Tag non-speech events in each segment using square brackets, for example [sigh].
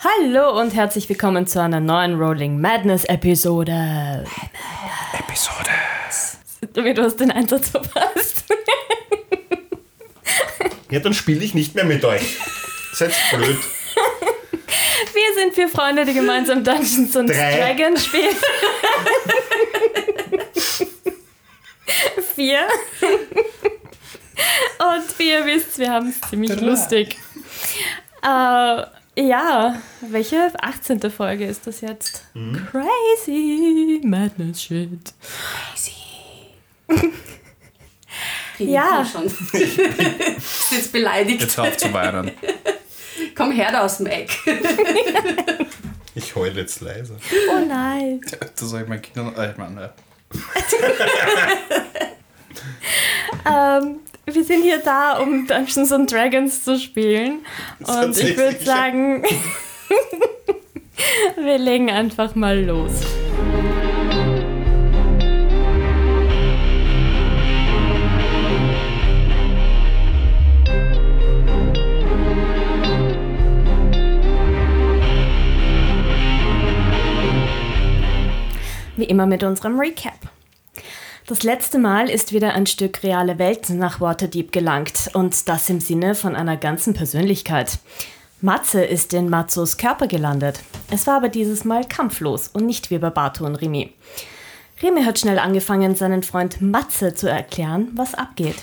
Hallo und herzlich willkommen zu einer neuen Rolling Madness Episode. Episode. Du hast den Einsatz verpasst. Ja, dann spiele ich nicht mehr mit euch. Seid blöd. Wir sind vier Freunde, die gemeinsam Dungeons und. Dragons spielen. vier. Und wie ihr wisst, wir haben es ziemlich Drei. lustig. Äh, ja, welche 18. Folge ist das jetzt? Crazy Madness Shit. [laughs] Ja. Ja. Schon. Ist [laughs] jetzt beleidigt. Jetzt auf zu weinen. Komm her da aus dem Eck. [laughs] Ich heule jetzt leise. Oh nein. Das sag ich meinen Kindern. Äh, ich meine, Ähm, wir sind hier da, um Dungeons and Dragons zu spielen. Und ich würde sagen, [laughs] wir legen einfach mal los. Wie immer mit unserem Recap. Das letzte Mal ist wieder ein Stück reale Welt nach Waterdeep gelangt und das im Sinne von einer ganzen Persönlichkeit. Matze ist in Mazzos Körper gelandet. Es war aber dieses Mal kampflos und nicht wie bei Bato und Rimi. Rimi hat schnell angefangen, seinen Freund Matze zu erklären, was abgeht.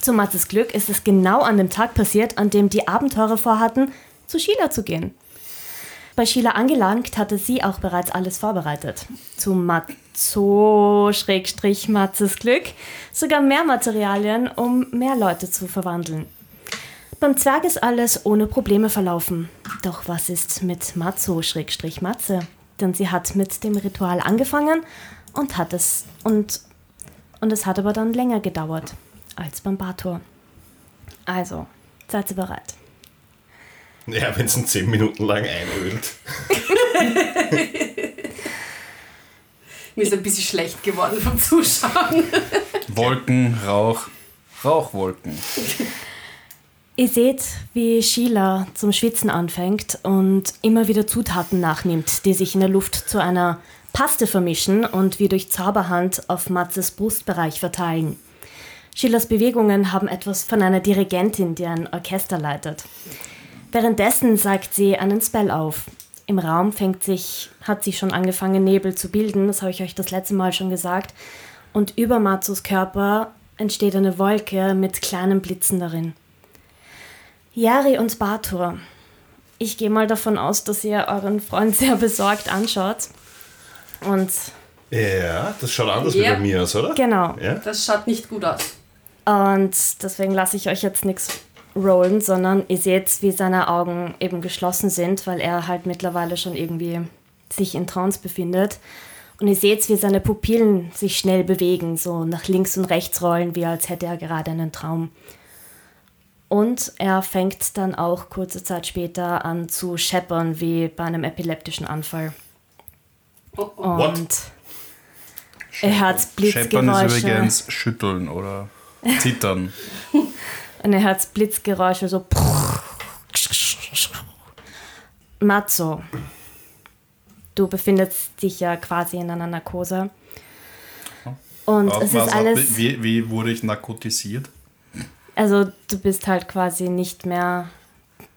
Zu Matzes Glück ist es genau an dem Tag passiert, an dem die Abenteurer vorhatten, zu Sheila zu gehen. Bei Sheila angelangt hatte sie auch bereits alles vorbereitet. Zu Matzo Schrägstrich Matzes Glück sogar mehr Materialien, um mehr Leute zu verwandeln. Beim Zwerg ist alles ohne Probleme verlaufen. Doch was ist mit Matzo Schrägstrich Matze? Denn sie hat mit dem Ritual angefangen und hat es und und es hat aber dann länger gedauert als beim Bator. Also, seid ihr bereit? Ja, wenn es ihn 10 Minuten lang einölt. [laughs] Mir ist ein bisschen schlecht geworden vom Zuschauen. Wolken, Rauch, Rauchwolken. Ihr seht, wie Sheila zum Schwitzen anfängt und immer wieder Zutaten nachnimmt, die sich in der Luft zu einer Paste vermischen und wie durch Zauberhand auf Matzes Brustbereich verteilen. Sheilas Bewegungen haben etwas von einer Dirigentin, die ein Orchester leitet. Währenddessen sagt sie einen Spell auf. Im Raum fängt sich, hat sich schon angefangen, Nebel zu bilden, das habe ich euch das letzte Mal schon gesagt. Und über Matzos Körper entsteht eine Wolke mit kleinen Blitzen darin. Yari und Batur. Ich gehe mal davon aus, dass ihr euren Freund sehr besorgt anschaut. Und Ja, das schaut anders Ja. wie bei mir aus, oder? genau. Ja? Das schaut nicht gut aus. Und deswegen lasse ich euch jetzt nichts rollen, sondern ihr seht, wie seine Augen eben geschlossen sind, weil er halt mittlerweile schon irgendwie sich in Trance befindet. Und ihr seht, wie seine Pupillen sich schnell bewegen, so nach links und rechts rollen, wie als hätte er gerade einen Traum. Und er fängt dann auch kurze Zeit später an zu scheppern, wie bei einem epileptischen Anfall. Oh, oh. What? Und er hat Scheppern ist Blitzgeräusche. übrigens schütteln oder zittern. [laughs] Und er hört Blitzgeräusche so. Matzo, du befindest dich ja quasi in einer Narkose. Und Auch es was ist auch- alles. Wie, wie wurde ich narkotisiert? Also, du bist halt quasi nicht mehr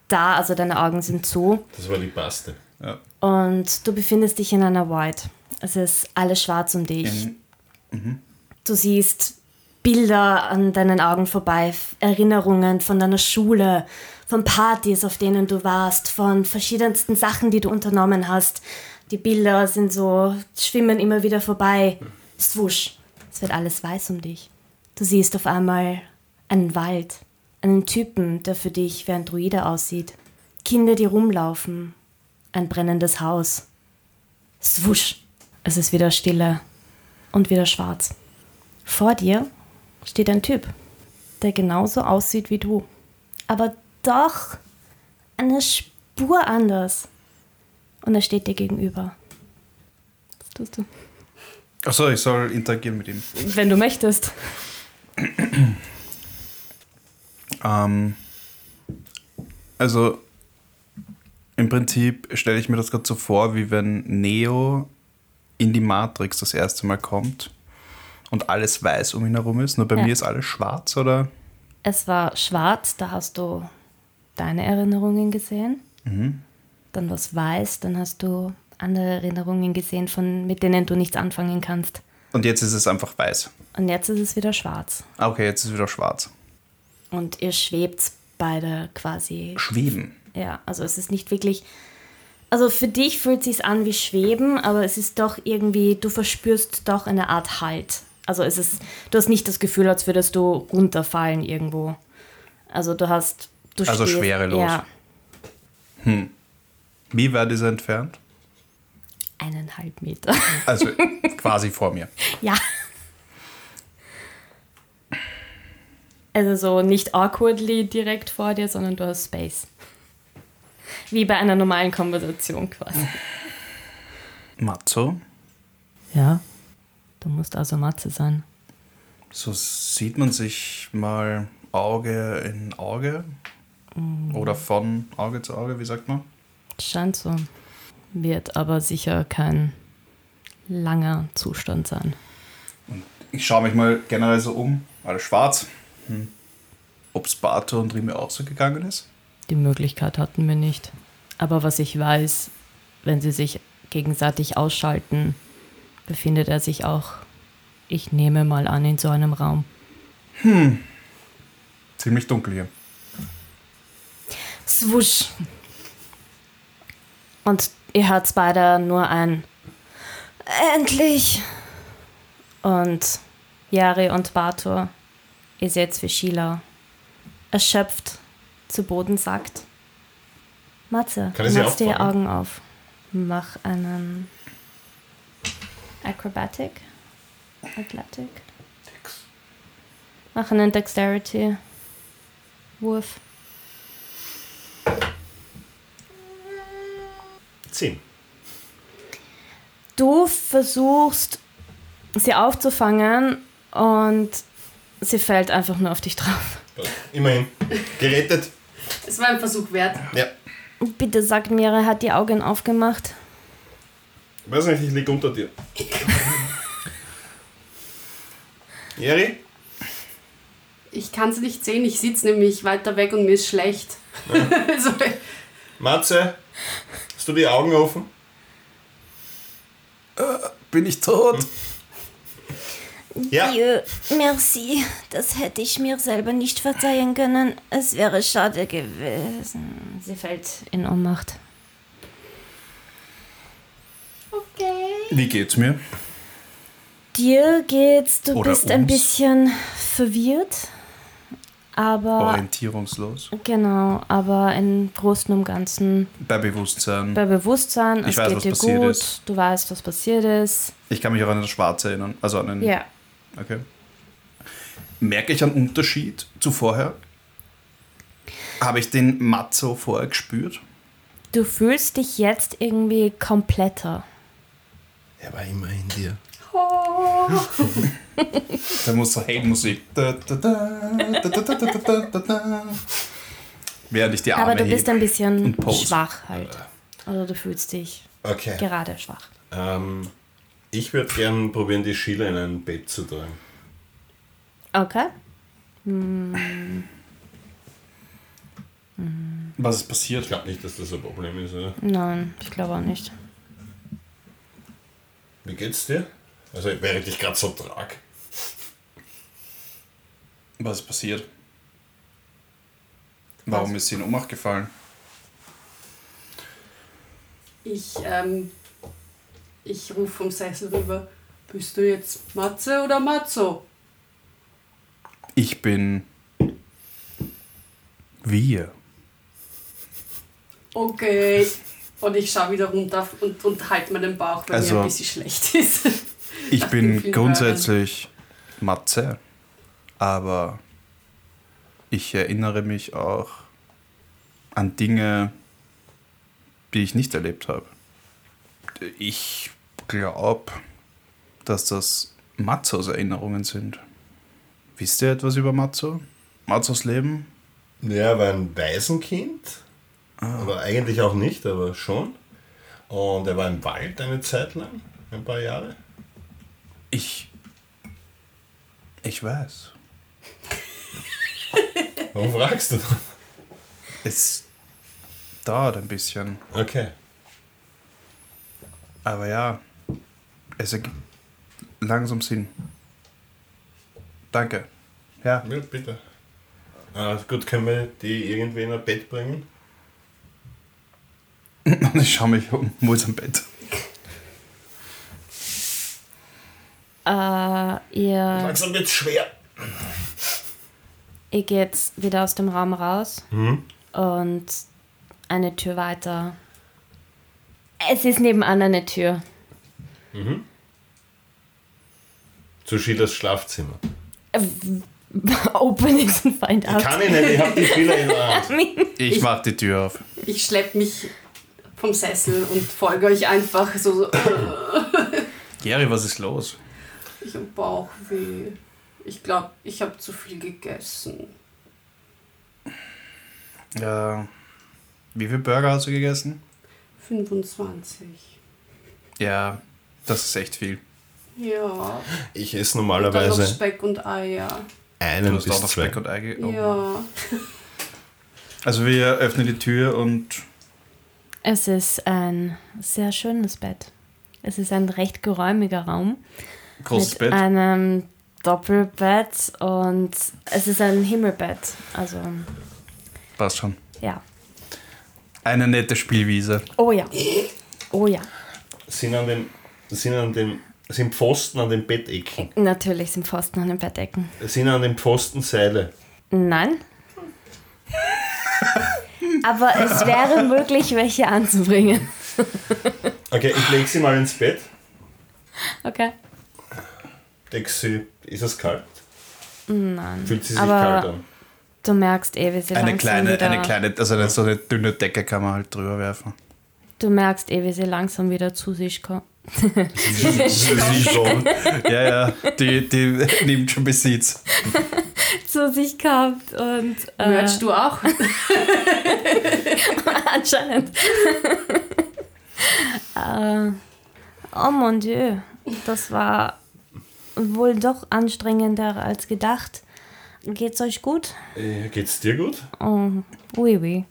da, also deine Augen sind zu. Das war die Paste. Ja. Und du befindest dich in einer Void. Es ist alles schwarz um dich. In, Du siehst Bilder an deinen Augen vorbei, Erinnerungen von deiner Schule, von Partys, auf denen du warst, von verschiedensten Sachen, die du unternommen hast. Die Bilder sind so, schwimmen immer wieder vorbei. Swusch. Es wird alles weiß um dich. Du siehst auf einmal einen Wald, einen Typen, der für dich wie ein Druide aussieht. Kinder, die rumlaufen. Ein brennendes Haus. Swusch. Es ist wieder Stille und wieder schwarz. Vor dir steht ein Typ, der genauso aussieht wie du. Aber doch eine Spur anders. Und er steht dir gegenüber. Was tust du? Achso, ich soll interagieren mit ihm. Wenn du möchtest. Ähm, also, Im Prinzip stelle ich mir das gerade so vor, wie wenn Neo in die Matrix das erste Mal kommt und alles weiß um ihn herum ist. Nur bei Ja. mir ist alles schwarz, oder? Es war schwarz, da hast du deine Erinnerungen gesehen. Dann war es weiß, dann hast du andere Erinnerungen gesehen, von, mit denen du nichts anfangen kannst. Und jetzt ist es einfach weiß. Und jetzt ist es wieder schwarz. Ah, okay, jetzt ist es wieder schwarz. Und ihr schwebt beide quasi. Schweben. Ja, also es ist nicht wirklich. Also für dich fühlt es sich an wie Schweben, aber es ist doch irgendwie, du verspürst doch eine Art Halt. Also es ist, du hast nicht das Gefühl, als würdest du runterfallen irgendwo. Also du hast, du Also stehst, schwerelos. Ja, Wie weit ist er entfernt? eineinhalb Meter. Also [laughs] quasi vor mir. ja. Also so nicht awkwardly direkt vor dir, sondern du hast Space. Wie bei einer normalen Konversation quasi. Matzo, Ja. Du musst also Matze sein. so sieht man sich mal Auge in Auge. Oder von Auge zu Auge, wie sagt man? Scheint so. Wird aber sicher kein langer Zustand sein. Ich schaue mich mal generell so um. Alles schwarz. Hm. Ob es Bato und Rime auch so gegangen ist? Die Möglichkeit hatten wir nicht. Aber was ich weiß, wenn sie sich gegenseitig ausschalten, befindet er sich auch, ich nehme mal an, in so einem Raum. Ziemlich dunkel hier. Swusch. Und ihr hört beide nur ein Endlich! Und Yari und Bator, ihr seht, wie Sheila erschöpft zu Boden sackt. Matze, die auffangen? Augen auf. Mach einen Acrobatic. Athletic. Mach einen Dexterity. Wurf. Zehn. Du versuchst, sie aufzufangen und sie fällt einfach nur auf dich drauf. Immerhin. Gerettet. Es war ein Versuch wert. Ja. Bitte sag mir, er hat die Augen aufgemacht. Weiß nicht, ich lieg unter dir. Jeri? Ich kann es nicht sehen, ich sitze nämlich weiter weg und mir ist schlecht. [laughs] also, Matze? Hast du die Augen offen? Bin ich tot? Ja. Dieu, merci. Das hätte ich mir selber nicht verzeihen können. Es wäre schade gewesen. Sie fällt in Ohnmacht. Okay. Wie geht's mir? Dir geht's, du Oder bist ein uns. bisschen verwirrt. Aber Orientierungslos. genau, aber im Großen und Ganzen Bei Bewusstsein. bei Bewusstsein, Ich es weiß, geht was dir passiert gut, ist. du weißt, was passiert ist. Ich kann mich auch an das Schwarze erinnern. Also an den. Ja. Okay. Merke ich einen Unterschied zu vorher? Habe ich den Matzo vorher gespürt? Du fühlst dich jetzt irgendwie kompletter. Er war immer in dir. Oh. [laughs] Dann muss so Hey-Musik. Während ich die Arme Aber du bist ein bisschen schwach halt. Also du fühlst dich okay. gerade schwach. Ähm, ich würde gern probieren, die Schiele in ein Bett zu tragen. Okay. Hm. Was ist passiert? Ich glaube nicht, dass das ein Problem ist, oder? Nein, ich glaube auch nicht. Wie geht's dir? Also, während ich gerade so trag. Was ist passiert? Warum ist sie in Ohnmacht gefallen? Ich, ähm, ich rufe vom Sessel rüber. Bist du jetzt Matze oder Matzo? Ich bin. Wir. Okay. Und ich schaue wieder runter und, und halte meinen Bauch, weil Also- mir ein bisschen schlecht [laughs] ist. Ich bin grundsätzlich Matze, aber ich erinnere mich auch an Dinge, die ich nicht erlebt habe. Ich glaube, dass das Mazzos Erinnerungen sind. Wisst ihr etwas über Mazzo? Mazzos Leben? Ja, er war ein Waisenkind. Aber eigentlich auch nicht, aber schon. Und er war im Wald eine Zeit lang, ein paar Jahre. Ich. Ich weiß. [laughs] Warum fragst du? Es dauert ein bisschen. Okay. Aber ja, es ergibt langsam Sinn. Danke. Ja. Ja, bitte. Ah, gut, können wir die irgendwie in ein Bett bringen? Und [laughs] ich schaue mich um. Wo ist am Bett? Äh, ihr, Langsam wird's schwer. ihr geht wieder aus dem Raum raus Mhm. und eine Tür weiter. Es ist nebenan eine Tür. Zu Schillers Schlafzimmer. [laughs] Open it and find Ich out. kann ihn nicht, ich hab die Spieler in der Hand. [laughs] Ich, Ich- mach die Tür auf. Ich schlepp mich vom Sessel und folge euch einfach so, so Gary, was ist los? ich hab Bauchweh. Ich glaube, ich habe zu viel gegessen. Ja. Wie viele Burger hast du gegessen? 25. Ja, das ist echt viel. Ja. Ich esse Dann noch normalerweise Speck und Eier. Du einen hast auch bis noch zwei. Speck und Ei ge- oh. Ja. Also wir öffnen die Tür und Es ist ein sehr schönes Bett. Es ist ein recht geräumiger Raum großes mit Bett. einem Doppelbett und es ist ein Himmelbett. Also Passt schon. ja. Eine nette Spielwiese. Oh ja. Oh ja. Sind an dem, sind an dem, sind Pfosten an den Bettecken. Natürlich sind Pfosten an den Bettecken. Sind an den Pfosten Seile. Nein. [laughs] Aber es wäre möglich, welche anzubringen. Okay, ich lege sie mal ins Bett. Okay. Deck sie. Ist es kalt? Nein. Fühlt sie sich Aber kalt an? du merkst eh, wie sie Eine langsam kleine, wieder, eine kleine, also eine, so eine dünne Decke kann man halt drüber werfen. Du merkst eh, wie sie langsam wieder zu sich [laughs] [laughs] kommt. Sie schon. Ja, ja, die, die nimmt schon Besitz. [laughs] [laughs] Zu sich kommt und äh, Merchst du auch? [laughs] anscheinend. [laughs] äh, oh mon Dieu, das war wohl doch anstrengender als gedacht. Geht's euch gut? Äh, Geht's dir gut? Oh, oui, oui.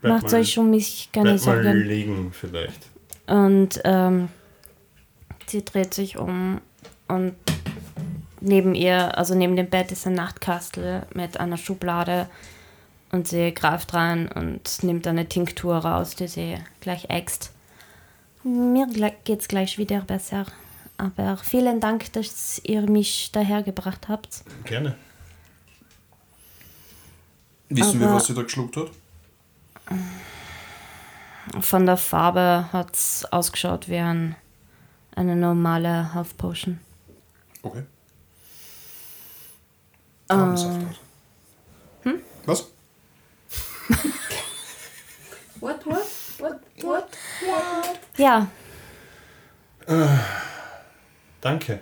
Bleib Macht mal- euch um mich keine Bleib mal Sorgen. liegen vielleicht. Und ähm, sie dreht sich um und neben ihr, also neben dem Bett ist ein Nachtkastel mit einer Schublade und sie greift rein und nimmt eine Tinktur raus, die sie gleich äxt. Mir geht's gleich wieder besser. Aber vielen Dank, dass ihr mich dahergebracht habt. Gerne. Wissen wir, Aber- was sie da geschluckt hat? Von der Farbe hat's ausgeschaut wie ein, eine normale Half Potion. Okay. Äh, Hm? Was? [laughs] What, what, what, what? ja, Danke.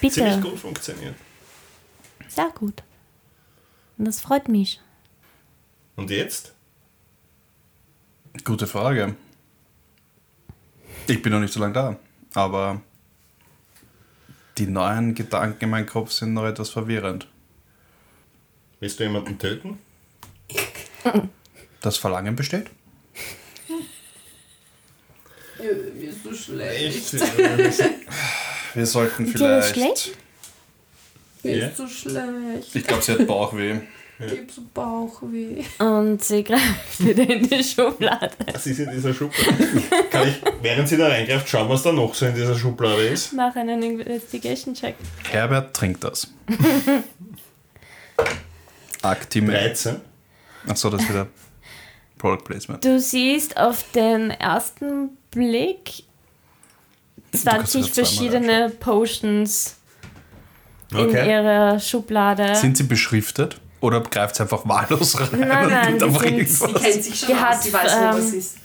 bitte. Ziemlich gut funktioniert. Sehr gut. Und das freut mich. Und jetzt? Gute Frage. Ich bin noch nicht so lange da, aber die neuen Gedanken in meinem Kopf sind noch etwas verwirrend. Willst du jemanden töten? Das Verlangen besteht? Mir ist so schlecht. Wir sollten vielleicht. schlecht? Mir ist so schlecht. Ich glaube, sie hat Bauchweh. Ich hab so Bauchweh. Und sie greift wieder in die Schublade. Sie ist in dieser Schublade. Kann ich, während sie da reingreift, schauen, was da noch so in dieser Schublade ist? Mach einen Investigation-Check. Herbert trinkt das. [laughs] Actimel. 13. Achso, das ist wieder Product Placement. Du siehst auf den ersten Blick kannst wieder 20 zweimal verschiedene Potions in Okay. ihrer Schublade. Sind sie beschriftet? Oder greift sie einfach wahllos rein Nein, und nein, nimmt die einfach sind- Sie kennt sich schon Die aus, hat, sie weiß, wo ähm, was ist.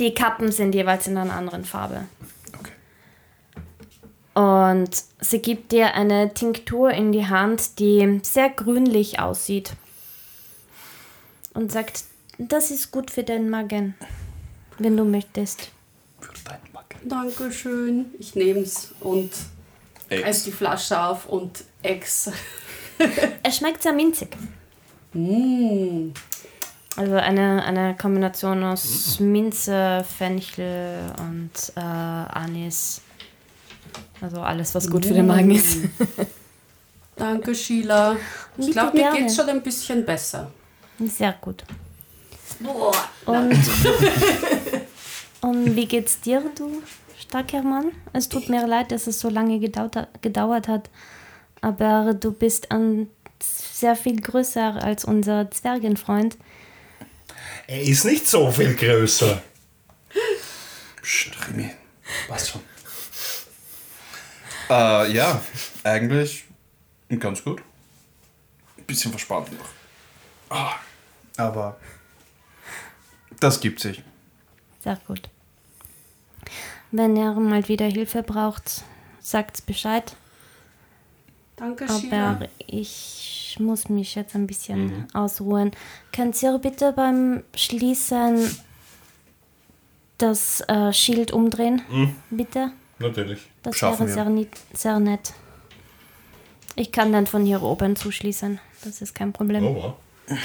Die Kappen sind jeweils in einer anderen Farbe. Okay. Und sie gibt dir eine Tinktur in die Hand, die sehr grünlich aussieht. Und sagt, das ist gut für den Magen, wenn du möchtest. Für deinen Magen. Dankeschön. Ich nehm's und Ex. reiß die Flasche auf und ex. [laughs] Es schmeckt sehr minzig. Mm. Also eine, eine Kombination aus Minze, Fenchel und äh, Anis. Also alles, was gut für den Magen ist. [laughs] Danke, Sheila. Ich glaube, mir gerne. geht's schon ein bisschen besser. Sehr gut. Boah. Und, [laughs] und wie geht's dir, du starker Mann? Es tut mir leid, dass es so lange gedauert hat, aber du bist ein sehr viel größer als unser Zwergenfreund. Er ist nicht so viel größer. Psst, Remy. Passt schon. Äh, ja, eigentlich ganz gut. Ein bisschen verspannt noch. Ah, aber das gibt sich. Sehr gut. Wenn er mal wieder Hilfe braucht, sagt's Bescheid. Danke, Sheila. Aber ich muss mich jetzt ein bisschen ausruhen. Könnt ihr bitte beim Schließen das äh, Schild umdrehen? Bitte? Natürlich. Das Schaffen wäre wir. sehr nett. Ich kann dann von hier oben zuschließen. Das ist kein Problem. Oh, wow.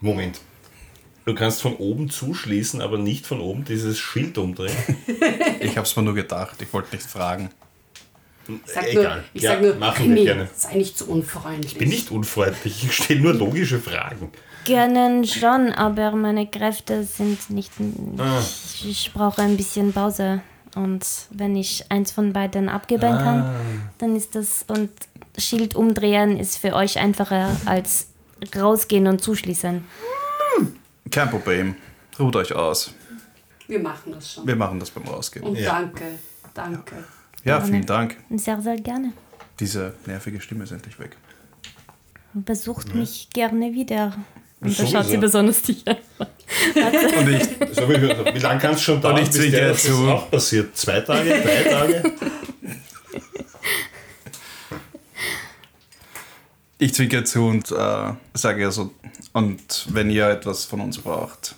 Moment. Du kannst von oben zuschließen, aber nicht von oben dieses Schild umdrehen. [laughs] Ich habe es mir nur gedacht. Ich wollte nicht fragen. Ich sag nur, Egal. ich Ja, sag nur machen wir Remy, gerne. sei nicht so unfreundlich. Ich bin nicht unfreundlich, ich stelle nur logische Fragen. Gerne schon, aber meine Kräfte sind nicht. Ah. Ich, ich brauche ein bisschen Pause. Und wenn ich eins von beiden abgeben Ah. kann, dann ist das. Und Schild umdrehen ist für euch einfacher als rausgehen und zuschließen. Kein Problem. Ruht euch aus. Wir machen das schon. Wir machen das beim Rausgehen. Und Ja. danke, danke. Ja, Gerne. vielen Dank. Sehr, sehr gerne. Diese nervige Stimme ist endlich weg. Besucht mich gerne wieder. Und da schaut sie besonders dich an. [laughs] Und ich, So wie, wie lange kannst du schon dauern, ich bis zwinker der, dass das zu. auch passiert? Zwei Tage? Drei Tage? ich zwinker zu und äh, sage ja so, und wenn ihr etwas von uns braucht,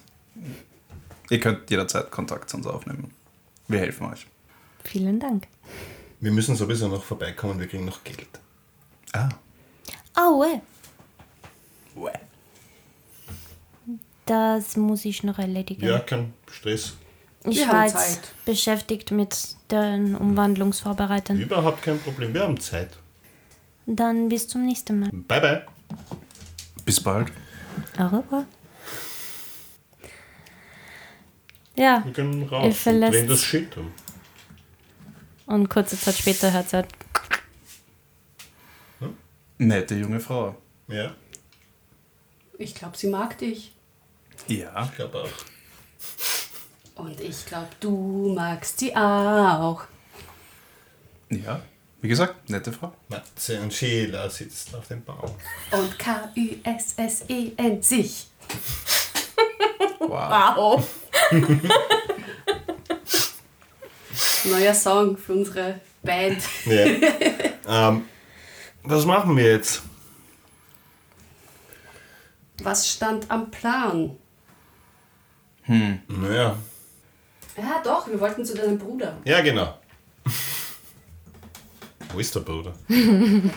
ihr könnt jederzeit Kontakt zu uns aufnehmen. Wir helfen euch. Vielen Dank. Wir müssen sowieso noch vorbeikommen, wir kriegen noch Geld. Ah. Oh, äh. Das muss ich noch erledigen. Ja, kein Stress. ich Wir war haben jetzt beschäftigt mit den Umwandlungsvorbereitungen. Überhaupt kein Problem, wir haben Zeit. Dann bis zum nächsten Mal. Bye bye. Bis bald. Au revoir. Ja, Wir können raus drehen das Schild um. Und kurze Zeit später hört sie halt, Nette junge Frau. Ja, Ich glaube, sie mag dich. Ja. ich glaube auch. Und ich glaube, du magst sie auch. Ja. Wie gesagt, nette Frau. Matze und Sheila sitzt auf dem Baum. Und K-U-S-S-E-N sich. Wow. Wow. [laughs] Neuer Song für unsere Band. Ja. [laughs] ähm, was machen wir jetzt? Was stand am Plan? Naja, Ja, doch, wir wollten zu deinem Bruder. ja genau. [laughs] Wo ist der Bruder?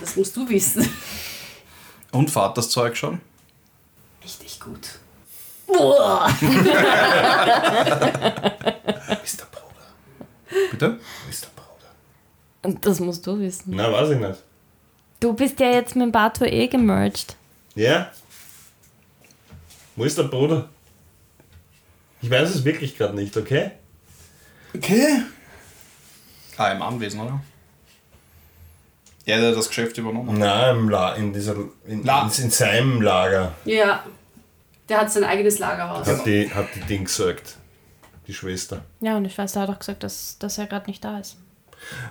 Das musst du wissen. Und fahrt das Zeug schon? Richtig gut. Wo [laughs] ist der Bruder? Bitte? Wo ist der Bruder? Das musst du wissen. Na, weiß ich nicht. Du bist ja jetzt mit Bato eh gemerged. Ja? Wo ist der Bruder? Ich weiß es wirklich gerade nicht, okay? Okay. Ah, im Anwesen, oder? Er hat das Geschäft übernommen. Na, im La in dieser in, La- in, in seinem Lager Ja, der hat sein eigenes Lagerhaus. hat die, hat die Ding gesagt. Die Schwester. Ja, und ich weiß, da hat auch gesagt, dass, dass er gerade nicht da ist.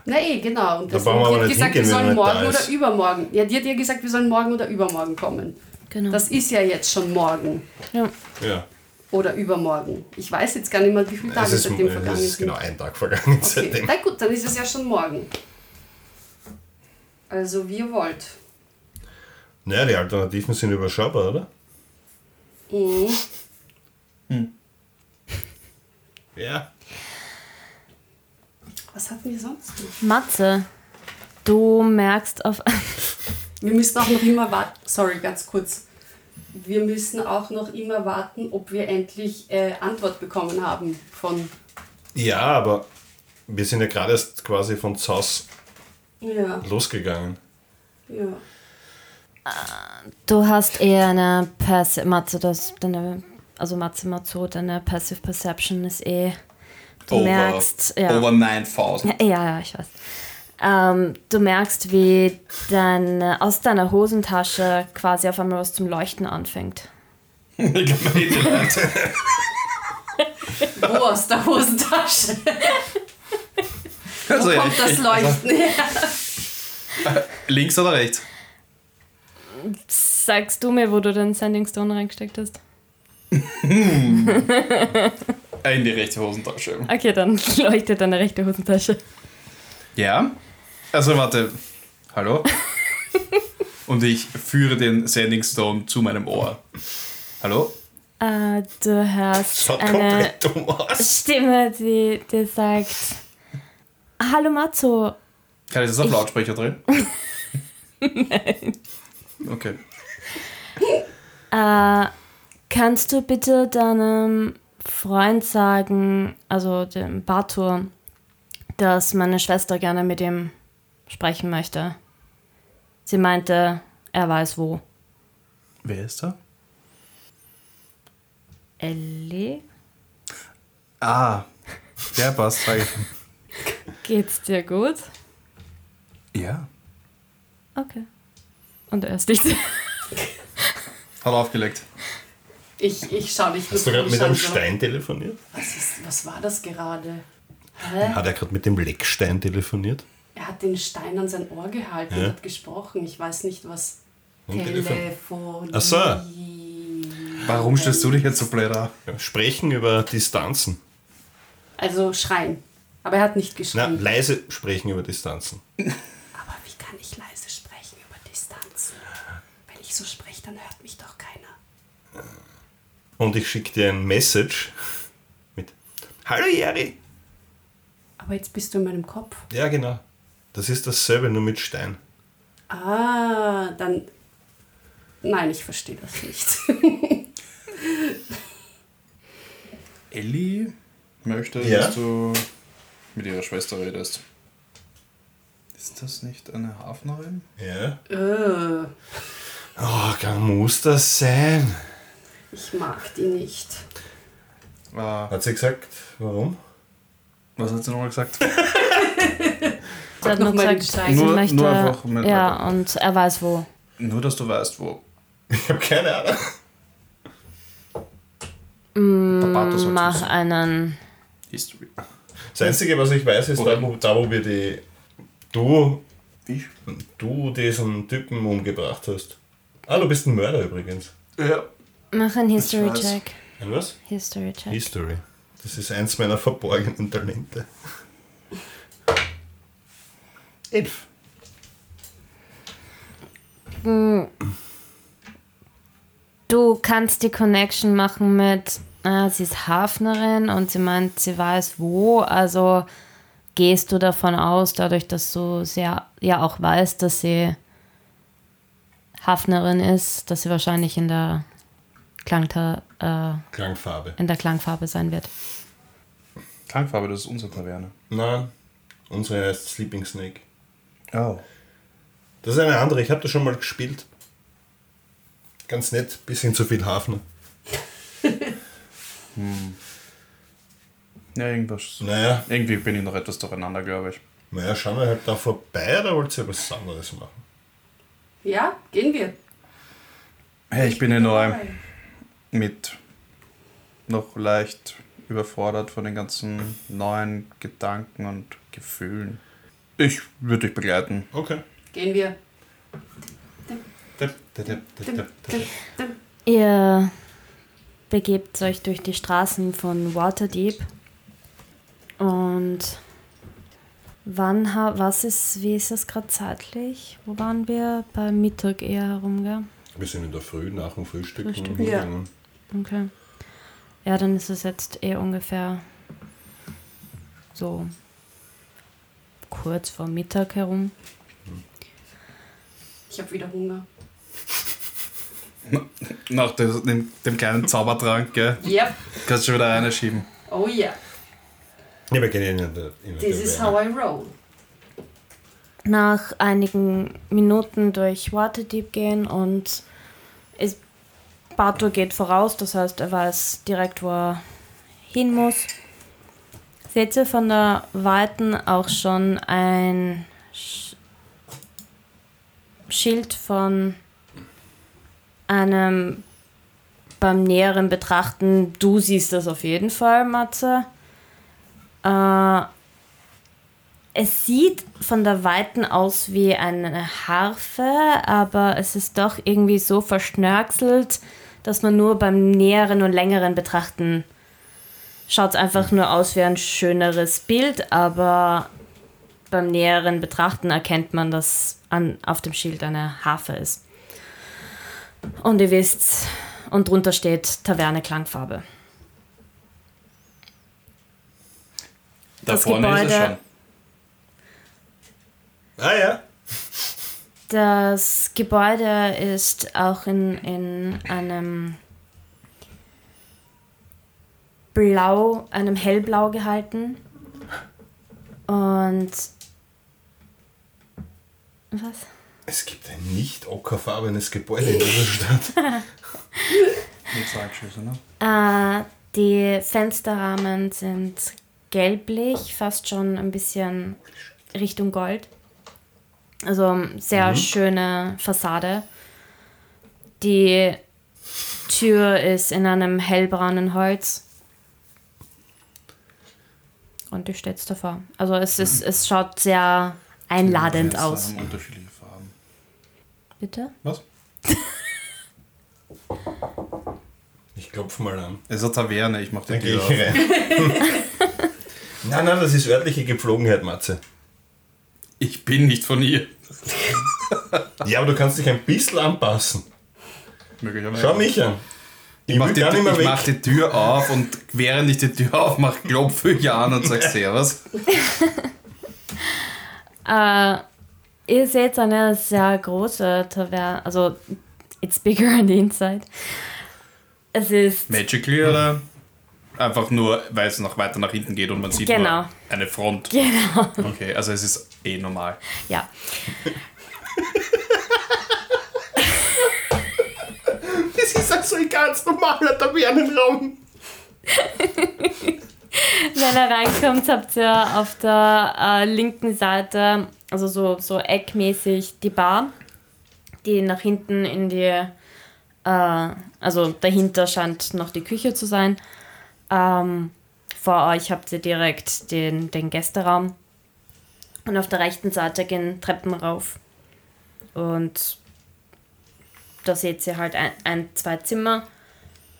Na eh, genau. Und Da brauchen wir die aber nicht gesagt, wir hingehen, er sollen morgen oder ist. übermorgen. Ja, die hat ja gesagt, wir sollen morgen oder übermorgen kommen. Genau. Das ist ja jetzt schon morgen. ja. Ja. Oder übermorgen. Ich weiß jetzt gar nicht mehr, wie viele Tage Es ist, seitdem es vergangen ist sind. genau ein Tag vergangen Okay. seitdem. Na gut, dann ist es ja schon morgen. Also wie ihr wollt. Naja, die Alternativen sind überschaubar, oder? Mhm. Ja. Was hatten wir sonst noch? Matze, du merkst auf. [laughs] Wir müssen auch noch immer warten. Sorry, ganz kurz. Wir müssen auch noch immer warten, ob wir endlich äh, Antwort bekommen haben von. Ja, aber wir sind ja gerade erst quasi von Zaus Ja, losgegangen. ja. Du hast eher eine Passive. Matze, das, deine, also Matze Matzo, deine Passive Perception ist eh. Du merkst. Ja. over 9000. Ja, ja, ich weiß. Ähm, du merkst, wie dein, aus deiner Hosentasche quasi auf einmal was zum Leuchten anfängt. [laughs] Wo aus der Hosentasche? Wo Also, ja, kommt ich- das ich- Leuchten her? [laughs] Links oder rechts? Sagst du mir, wo du den Sending Stone reingesteckt hast? Äh, In die rechte Hosentasche. Okay, dann [laughs] leuchtet deine rechte Hosentasche. Ja. Also warte. Hallo? Und ich führe den Sending Stone zu meinem Ohr. Hallo? Äh, du hörst Schaut eine komplett dumm aus. Stimme, die dir sagt: Hallo Matzo, Kann ich das auf Ich- Lautsprecher drehen? [laughs] Nein. Okay. äh, kannst du bitte deinem Freund sagen, also dem Bartur, dass meine Schwester gerne mit ihm sprechen möchte? Sie meinte, er weiß wo. Wer ist da? Ellie? Ah. Der sag ich. Geht's dir gut? Ja. Okay. Und er ist nicht. Hat aufgelegt. Ich, ich schaue dich Hast du gerade mit einem Stein telefoniert? Was, ist, was war das gerade? Hä? Hat er gerade mit dem Leckstein telefoniert? Er hat den Stein an sein Ohr gehalten Ja. und hat gesprochen. Ich weiß nicht, was. Am Telefon. Ach so. Warum stellst du dich jetzt so blöd an? Sprechen über Distanzen. Also schreien. Aber er hat nicht Na, geschrien. leise sprechen über Distanzen. Aber wie kann ich leise sprechen über Distanz? Wenn ich so spreche, dann hört. Und ich schicke dir ein Message mit Hallo Jerry. Aber jetzt bist du in meinem Kopf. Ja, genau. Das ist dasselbe, nur mit Stein. Ah, dann. Nein, ich verstehe das nicht. [laughs] Ellie möchte, Ja? dass du mit ihrer Schwester redest. Ist das nicht eine Hafnerin? Ja. äh, Oh, kann, muss das sein? Ich mag die nicht. Äh, Hat sie gesagt, warum? was hat sie nochmal gesagt? [laughs] Sie hat noch nur mal gesagt, Nur- möchte. nur einfach mit- ja, und er weiß wo. Nur, dass du weißt, wo. Ich habe keine Ahnung. Sagt Mach einen. History. Das Einzige, was ich weiß, ist da, wo, da, wo wir die. Du, Ich? du diesen Typen umgebracht hast. Ah, du bist ein Mörder übrigens. Ja. Mach einen. History-Check. Ein was? History-Check. History. Das ist eins meiner verborgenen Talente. Elf. Du kannst die Connection machen mit, äh, sie ist Hafnerin und sie meint, sie weiß wo. Also gehst du davon aus, dadurch, dass du sehr, ja auch weißt, dass sie Hafnerin ist, dass sie wahrscheinlich in der, Klangta äh, Klangfarbe. in der Klangfarbe sein wird. Klangfarbe, das ist unsere Taverne. Nein, unsere heißt Sleeping Snake. Oh. Das ist eine andere, ich habe das schon mal gespielt. Ganz nett, bisschen zu viel Hafner. [laughs] Ja, irgendwas. Naja, Irgendwie bin ich noch etwas durcheinander, glaube ich. naja, schauen wir halt da vorbei oder wollt ihr was anderes machen? Ja, gehen wir. Hey, ich bin ja neu mit noch leicht überfordert von den ganzen neuen Gedanken und Gefühlen. Ich würde dich begleiten. Okay. Gehen wir. Ihr begebt euch durch die Straßen von Waterdeep und wann ha was ist, wie ist das gerade zeitlich? Wo waren wir? Beim Mittag eher herum, gell? Wir sind in der Früh nach dem Frühstück Frühstück. Ja. gegangen. Okay. Ja, dann ist es jetzt eh ungefähr so kurz vor Mittag herum. Ich habe wieder Hunger. [laughs] Nach dem, dem, kleinen Zaubertrank, gell? Yep. Kannst du schon wieder reinschieben. Oh yeah. Ja, wir ihn in der, in This is how I roll. Nach einigen Minuten durch Waterdeep gehen und Barto geht voraus, das heißt, er weiß direkt, wo er hin muss. Seht ihr von der Weiten auch schon ein Sch Schild von einem beim näheren Betrachten, du siehst das auf jeden Fall, Matze. Äh, es sieht von der Weiten aus wie eine Harfe, aber es ist doch irgendwie so verschnörkelt, dass man nur beim näheren und längeren Betrachten schaut es einfach nur aus wie ein schöneres Bild, aber beim näheren Betrachten erkennt man, dass an, auf dem Schild eine Harfe ist. Und ihr wisst, und drunter steht Taverne Klangfarbe. Da Das vorne ist es Gebäude- schon. Ah ja. Das Gebäude ist auch in, in einem Blau, einem Hellblau gehalten. Und was? Es gibt ein nicht ockerfarbenes Gebäude in dieser Stadt. Mit Salzschüsse, ne? Äh, die Fensterrahmen sind gelblich, fast schon ein bisschen Richtung Gold. Also sehr schöne Fassade. Die Tür ist in einem hellbraunen Holz. Und die steht davor. Also es, ist, es schaut sehr einladend Fenster aus. haben unterschiedliche Farben. Bitte? Was? [laughs] Ich klopfe mal an. Es ist eine Taverne, ich mach die Dann gehe Tür ich auf. rein. [laughs] nein, nein, das ist örtliche Gepflogenheit, Matze. Ich bin nicht von ihr. Ja, aber du kannst dich ein bisschen anpassen. Möglicherweise. Schau mich an. Ich, Ich mach, will die, ich mach die Tür auf und während ich die Tür aufmache, klopfe ich an und sag Servus. [laughs] Äh, ihr seht eine sehr große Taverne. Also, it's bigger on the inside. Es ist. Magically oder einfach nur, weil es noch weiter nach hinten geht und man sieht Genau. nur eine Front. Genau. Okay, also es ist eh normal. Ja. Das ist also ein ganz normaler Tavernenraum. Wenn ihr reinkommt, habt ihr auf der äh, linken Seite, also so, so eckmäßig, die Bar, die nach hinten in die. Äh, also dahinter scheint noch die Küche zu sein. Ähm, vor euch habt ihr direkt den, den Gästeraum. Und auf der rechten Seite gehen Treppen rauf. Und da seht ihr halt ein, ein zwei Zimmer.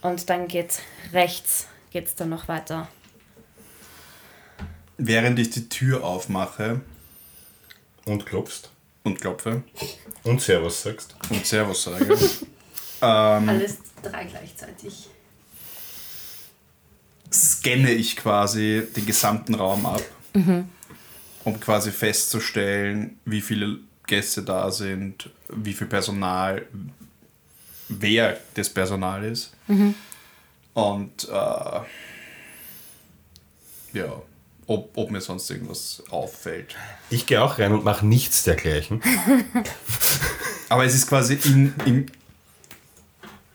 Und dann geht's rechts, geht's dann noch weiter. Während ich die Tür aufmache Und klopfst. und klopfe Und Servus sagst. und Servus sage, [laughs] ähm, Alles drei gleichzeitig. scanne ich quasi den gesamten Raum ab, um quasi festzustellen, wie viele Gäste da sind, wie viel Personal, wer das Personal ist. Und äh, ja, ob, ob mir sonst irgendwas auffällt. Ich gehe auch rein und mache nichts dergleichen. [laughs] Aber es ist quasi im, im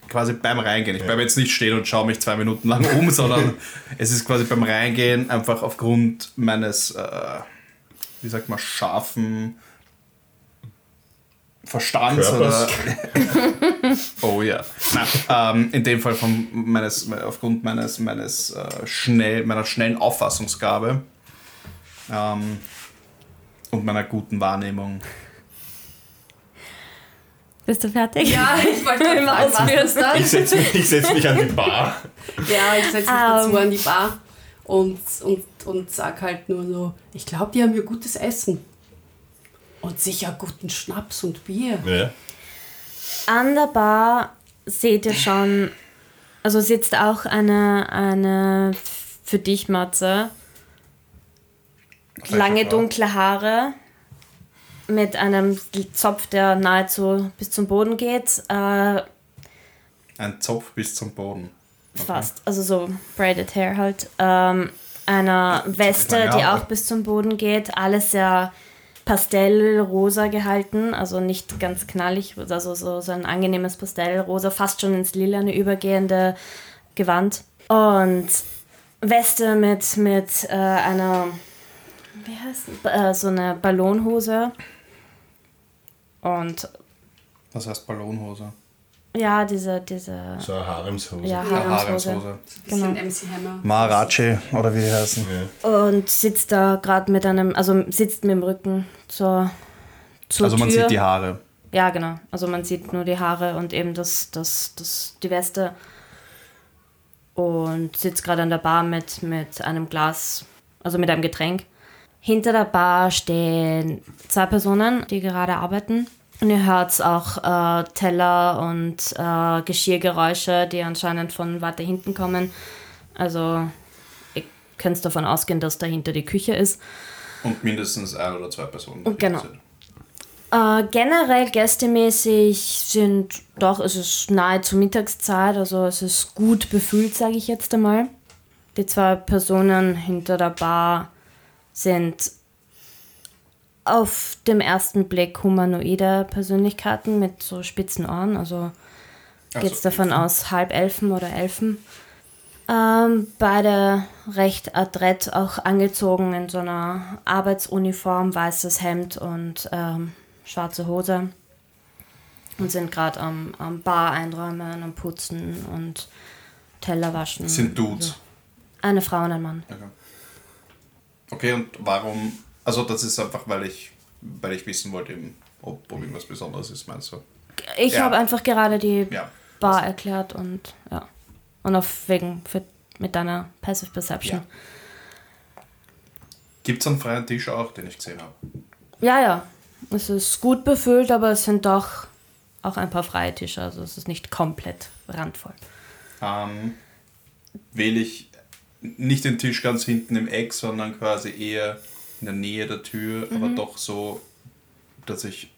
quasi beim Reingehen. Ich bleibe jetzt nicht stehen und schaue mich zwei Minuten lang um, sondern [laughs] es ist quasi beim Reingehen einfach aufgrund meines, äh, wie sagt man, scharfen Verstands oder. [laughs] Oh ja. Nein, ähm, in dem Fall von meines, aufgrund meines, meines äh, schnell, meiner schnellen Auffassungsgabe ähm, und meiner guten Wahrnehmung. Bist du fertig? Ja, ich wollte gerade [laughs] Im fragen, was Ausführen. Ich setze mich, ich setz mich an die Bar. Ja, ich setze mich Ähm. dazu an die Bar und, und, und sag halt nur so, ich glaube, die haben hier gutes Essen. Und sicher guten Schnaps und Bier. Ja. An der Bar seht ihr schon Also sitzt auch eine, eine für dich, Matze, lange Frau? dunkle Haare mit einem Zopf, der nahezu bis zum Boden geht. Äh, Ein Zopf bis zum Boden. Fast. Also so braided hair halt. Ähm, einer Weste, die auch bis zum Boden geht. Alles sehr pastellrosa gehalten. Also nicht ganz knallig. Also so, so ein angenehmes Pastellrosa. Fast schon ins Lilane übergehende Gewand. Und Weste mit, mit äh, einer, wie heißt äh, so eine Ballonhose. Und Was heißt Ballonhose? Ja, diese, diese, So eine Haremshose. ja, Ja, Haremshose. Haremshose. Genau. Bisschen MC Hammer. Maharaji oder wie die heißen. Ja. Und sitzt da gerade mit einem, also sitzt mit dem Rücken zur, zur Also man Tür. sieht die Haare. Ja, genau. Also man sieht nur die Haare und eben das, das, das, die Weste. Und sitzt gerade an der Bar mit, mit einem Glas, also mit einem Getränk. Hinter der Bar stehen zwei Personen, die gerade arbeiten. Und ihr hört auch äh, Teller und äh, Geschirrgeräusche, die anscheinend von weiter hinten kommen. Also ihr könnt davon ausgehen, dass dahinter die Küche ist. Und mindestens ein oder zwei Personen. Genau. sind. Äh, generell gästemäßig sind doch, es ist nahezu Mittagszeit, also es ist gut befüllt, sage ich jetzt einmal. Die zwei Personen hinter der Bar sind auf dem ersten Blick humanoide Persönlichkeiten mit so spitzen Ohren, also geht es Also, davon aus Halbelfen oder Elfen. Ähm, beide recht adrett auch angezogen in so einer Arbeitsuniform, weißes Hemd und ähm, schwarze Hose. Und sind gerade am, am Bar einräumen, am Putzen und Teller waschen. Sind Dudes. Also eine Frau und ein Mann. Okay. okay, und warum? Also das ist einfach, weil ich, weil ich wissen wollte, eben, ob, ob irgendwas Besonderes ist, meinst du? Ich Ja. habe einfach gerade die Ja. Bar erklärt und ja. Und auf wegen für, mit deiner Passive Perception. Gibt es einen freien Tisch auch, den ich gesehen habe? Ja, ja. Es ist gut befüllt, aber es sind doch auch ein paar freie Tische. Also es ist nicht komplett randvoll. Ähm, wähle ich nicht den Tisch ganz hinten im Eck, sondern quasi eher in der Nähe der Tür, aber doch so, dass ich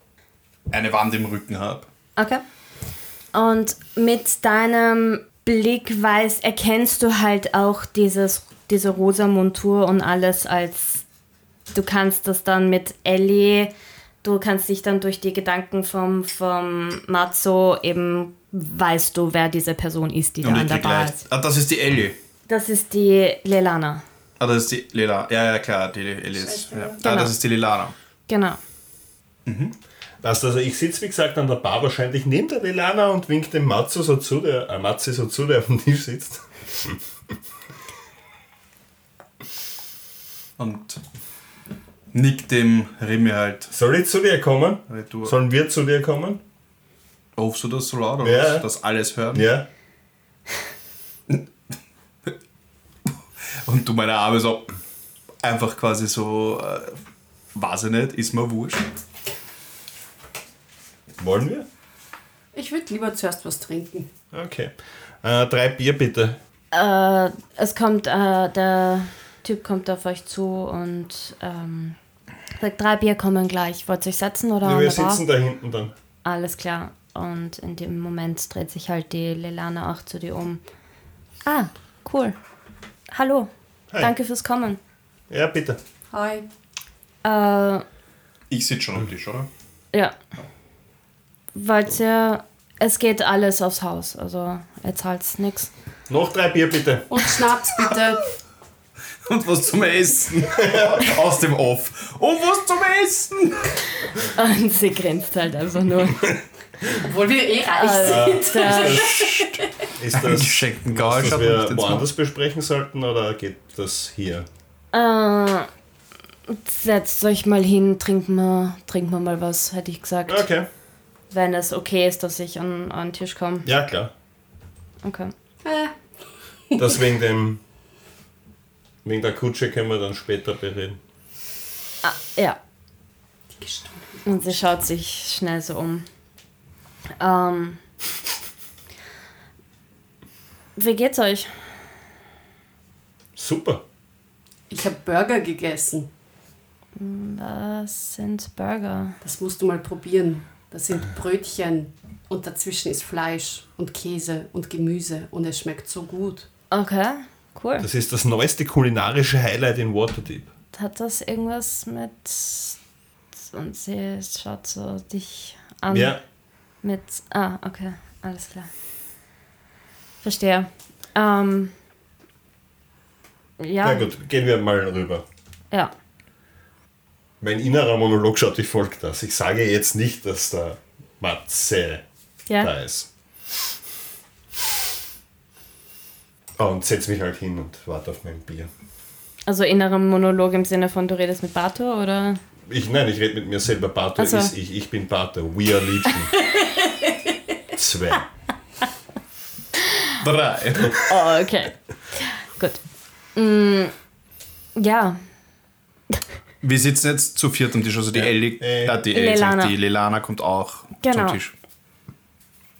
eine Wand im Rücken habe. Okay. Und mit deinem Blick weiß, erkennst du halt auch dieses, diese rosa Montur und alles als du kannst das dann mit Ellie, du kannst dich dann durch die Gedanken vom, vom Matzo eben weißt du, wer diese Person ist, die da Und an ich der Bar ist. Ah, das ist die Ellie. Das ist die Lelana. Ah, das ist die Lila. Ja, ja, klar, die. Schwester, Ja. ja. Ah, Genau. das ist die Lilana. Genau. Weißt du, also ich sitze wie gesagt an der Bar wahrscheinlich neben der Lilana und wink dem Matzo so zu, der äh, Matze so zu, der auf dem Tisch sitzt. [laughs] Und nick dem Remy halt Soll ich zu dir kommen? retour. Sollen wir zu dir kommen? Rufst du das so laut, oder Ja. Dass alles hören? Ja. Und du meine Arme so einfach quasi so, äh, weiß ich nicht, ist mir wurscht. Wollen wir? Ich würde lieber zuerst was trinken. Okay. Äh, drei Bier bitte. Äh, es kommt, äh, der Typ kommt auf euch zu und ähm, sagt, drei Bier kommen gleich. Wollt ihr euch setzen oder Ja, wir Bar? sitzen da hinten dann. Alles klar. Und in dem Moment dreht sich halt die Lelana auch zu dir um. Ah, cool. Hallo. Hi. Danke fürs Kommen. Ja, bitte. Hi. Äh, Ich sitze schon am Tisch, oder? ja. Wollt ihr... Es geht alles aufs Haus. Also, ihr zahlt nix. Noch drei Bier bitte. Und Schnaps bitte. [laughs] Und was zum Essen. [laughs] Aus dem Off. Und was zum Essen. Und sie grinst halt einfach nur. Obwohl wir eh reich sind. Der, Ist das Geschenkten was, Gage das hat wir woanders besprechen sollten oder geht das hier? Äh, setzt euch mal hin, trinkt mal, trinkt mal mal was, hätte ich gesagt. Okay. Wenn es okay ist, dass ich an, an den Tisch komme. Ja, klar. Okay. Äh, [laughs] Das wegen dem. Wegen der Kutsche können wir dann später bereden. Ah, ja. Und sie schaut sich schnell so um. Ähm, Wie geht's euch? Super. Ich habe Burger gegessen. Was sind Burger? Das musst du mal probieren. Das sind Brötchen und dazwischen ist Fleisch und Käse und Gemüse und es schmeckt so gut. Okay, cool. Das ist das neueste kulinarische Highlight in Waterdeep. Hat das irgendwas mit. Und sie schaut so dich an. Ja, Mit. Ah, okay, alles klar. Verstehe. Ähm. Ja. na gut, gehen wir mal rüber. Ja. Mein innerer Monolog schaut wie folgt aus. Ich sage jetzt nicht, dass der Matze Ja. da ist. Und setze mich halt hin und warte auf mein Bier. Also innerer Monolog im Sinne von, du redest mit Bato oder? Ich, nein, ich rede mit mir selber. Bato so. ist ich, ich bin Bato. We are Legion. [laughs] Zwei. Drei. Oh, okay. Gut. Mm, ja, Wir sitzen jetzt zu viert am Tisch. Also die Ja. Ellie, Äh. äh, die, Ellie, Lelana. die Lelana kommt auch Genau. zum Tisch.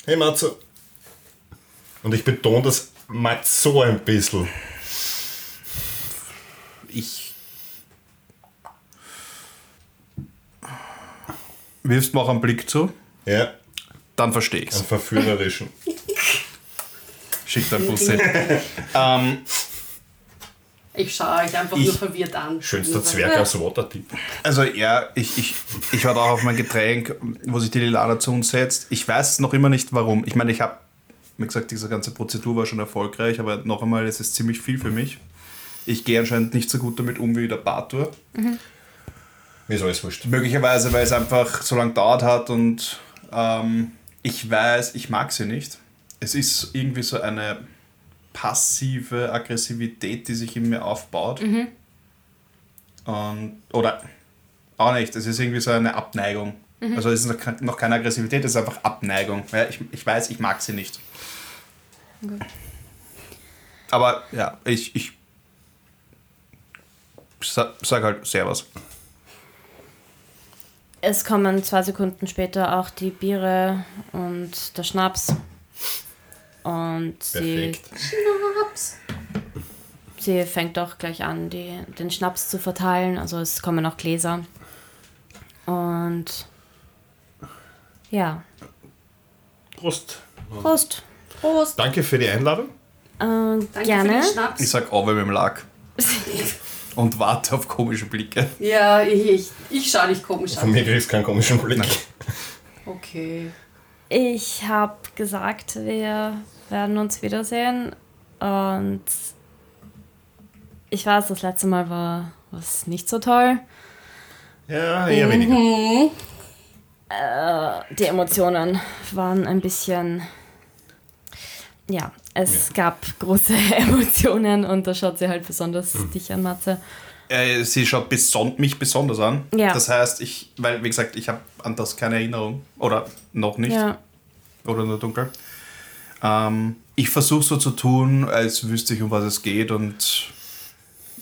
Hey Matzo. Und ich betone das mal so ein bisschen. Ich. Wirfst mir auch einen Blick zu, Ja, dann verstehe ich's. einen verführerischen. [laughs] Schickt ein Busse. [laughs] ähm, Ich schaue euch einfach Ich- nur verwirrt an. Schönster Zwerg "Äh, aus Waterdeep. also ja, ich, ich, ich warte auch auf mein Getränk, wo sich die Lilana zu uns setzt. Ich weiß noch immer nicht warum. Ich meine, ich habe, wie gesagt, diese ganze Prozedur war schon erfolgreich, aber noch einmal, es ist ziemlich viel für mich. Ich gehe anscheinend nicht so gut damit um wie der Bartur. Mir ist alles wurscht. Möglicherweise, weil es einfach so lange dauert hat und ähm, ich weiß, ich mag sie nicht. Es ist irgendwie so eine passive Aggressivität, die sich in mir aufbaut. Und, oder auch nicht, es ist irgendwie so eine Abneigung. Also es ist noch ke- noch keine Aggressivität, es ist einfach Abneigung. Ja, ich, ich weiß, ich mag sie nicht. Aber ja, ich, ich sa- sag halt Servus. es kommen zwei Sekunden später auch die Biere und der Schnaps. Und sie, Perfekt. sie fängt auch gleich an, die, den Schnaps zu verteilen. Also es kommen auch Gläser. Und ja, Prost. Prost. Prost. Danke für die Einladung. Äh, Danke gerne. für den Schnaps. Ich sag Auwe mit dem Lack. Und warte auf komische Blicke. Ja, ich, ich, ich schaue dich komisch Von an. mir kriegst du keinen komischen Blick. Okay. Ich habe gesagt, wir werden uns wiedersehen. Und ich weiß, das letzte Mal war was nicht so toll. Ja, eher weniger. Die Emotionen waren ein bisschen. Ja, es gab große [laughs] Emotionen und da schaut sie halt besonders dich an, Matze. Äh, sie schaut beson mich besonders an. Ja. Das heißt, ich, weil, wie gesagt, ich habe an das keine Erinnerung. Oder noch nicht. Ja, Oder nur dunkel. Ähm, ich versuche so zu tun, als wüsste ich, um was es geht und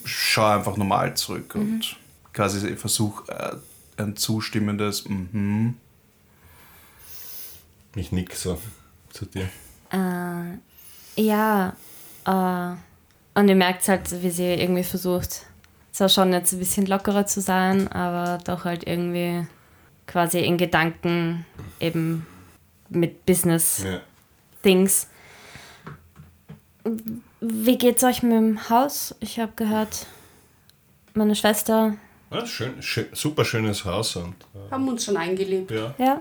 schaue einfach normal zurück und quasi versuche äh, ein zustimmendes Mhm. Ich nick so zu dir. äh, ja, äh, und ihr merkt halt, wie sie irgendwie versucht, zwar schon jetzt ein bisschen lockerer zu sein, aber doch halt irgendwie quasi in Gedanken eben mit Business Ja. Things. Wie geht's euch mit dem Haus? Ich habe gehört, meine Schwester, Ja, schön, schön, super schönes Haus und Haben uns schon eingelebt. äh, ja. ja.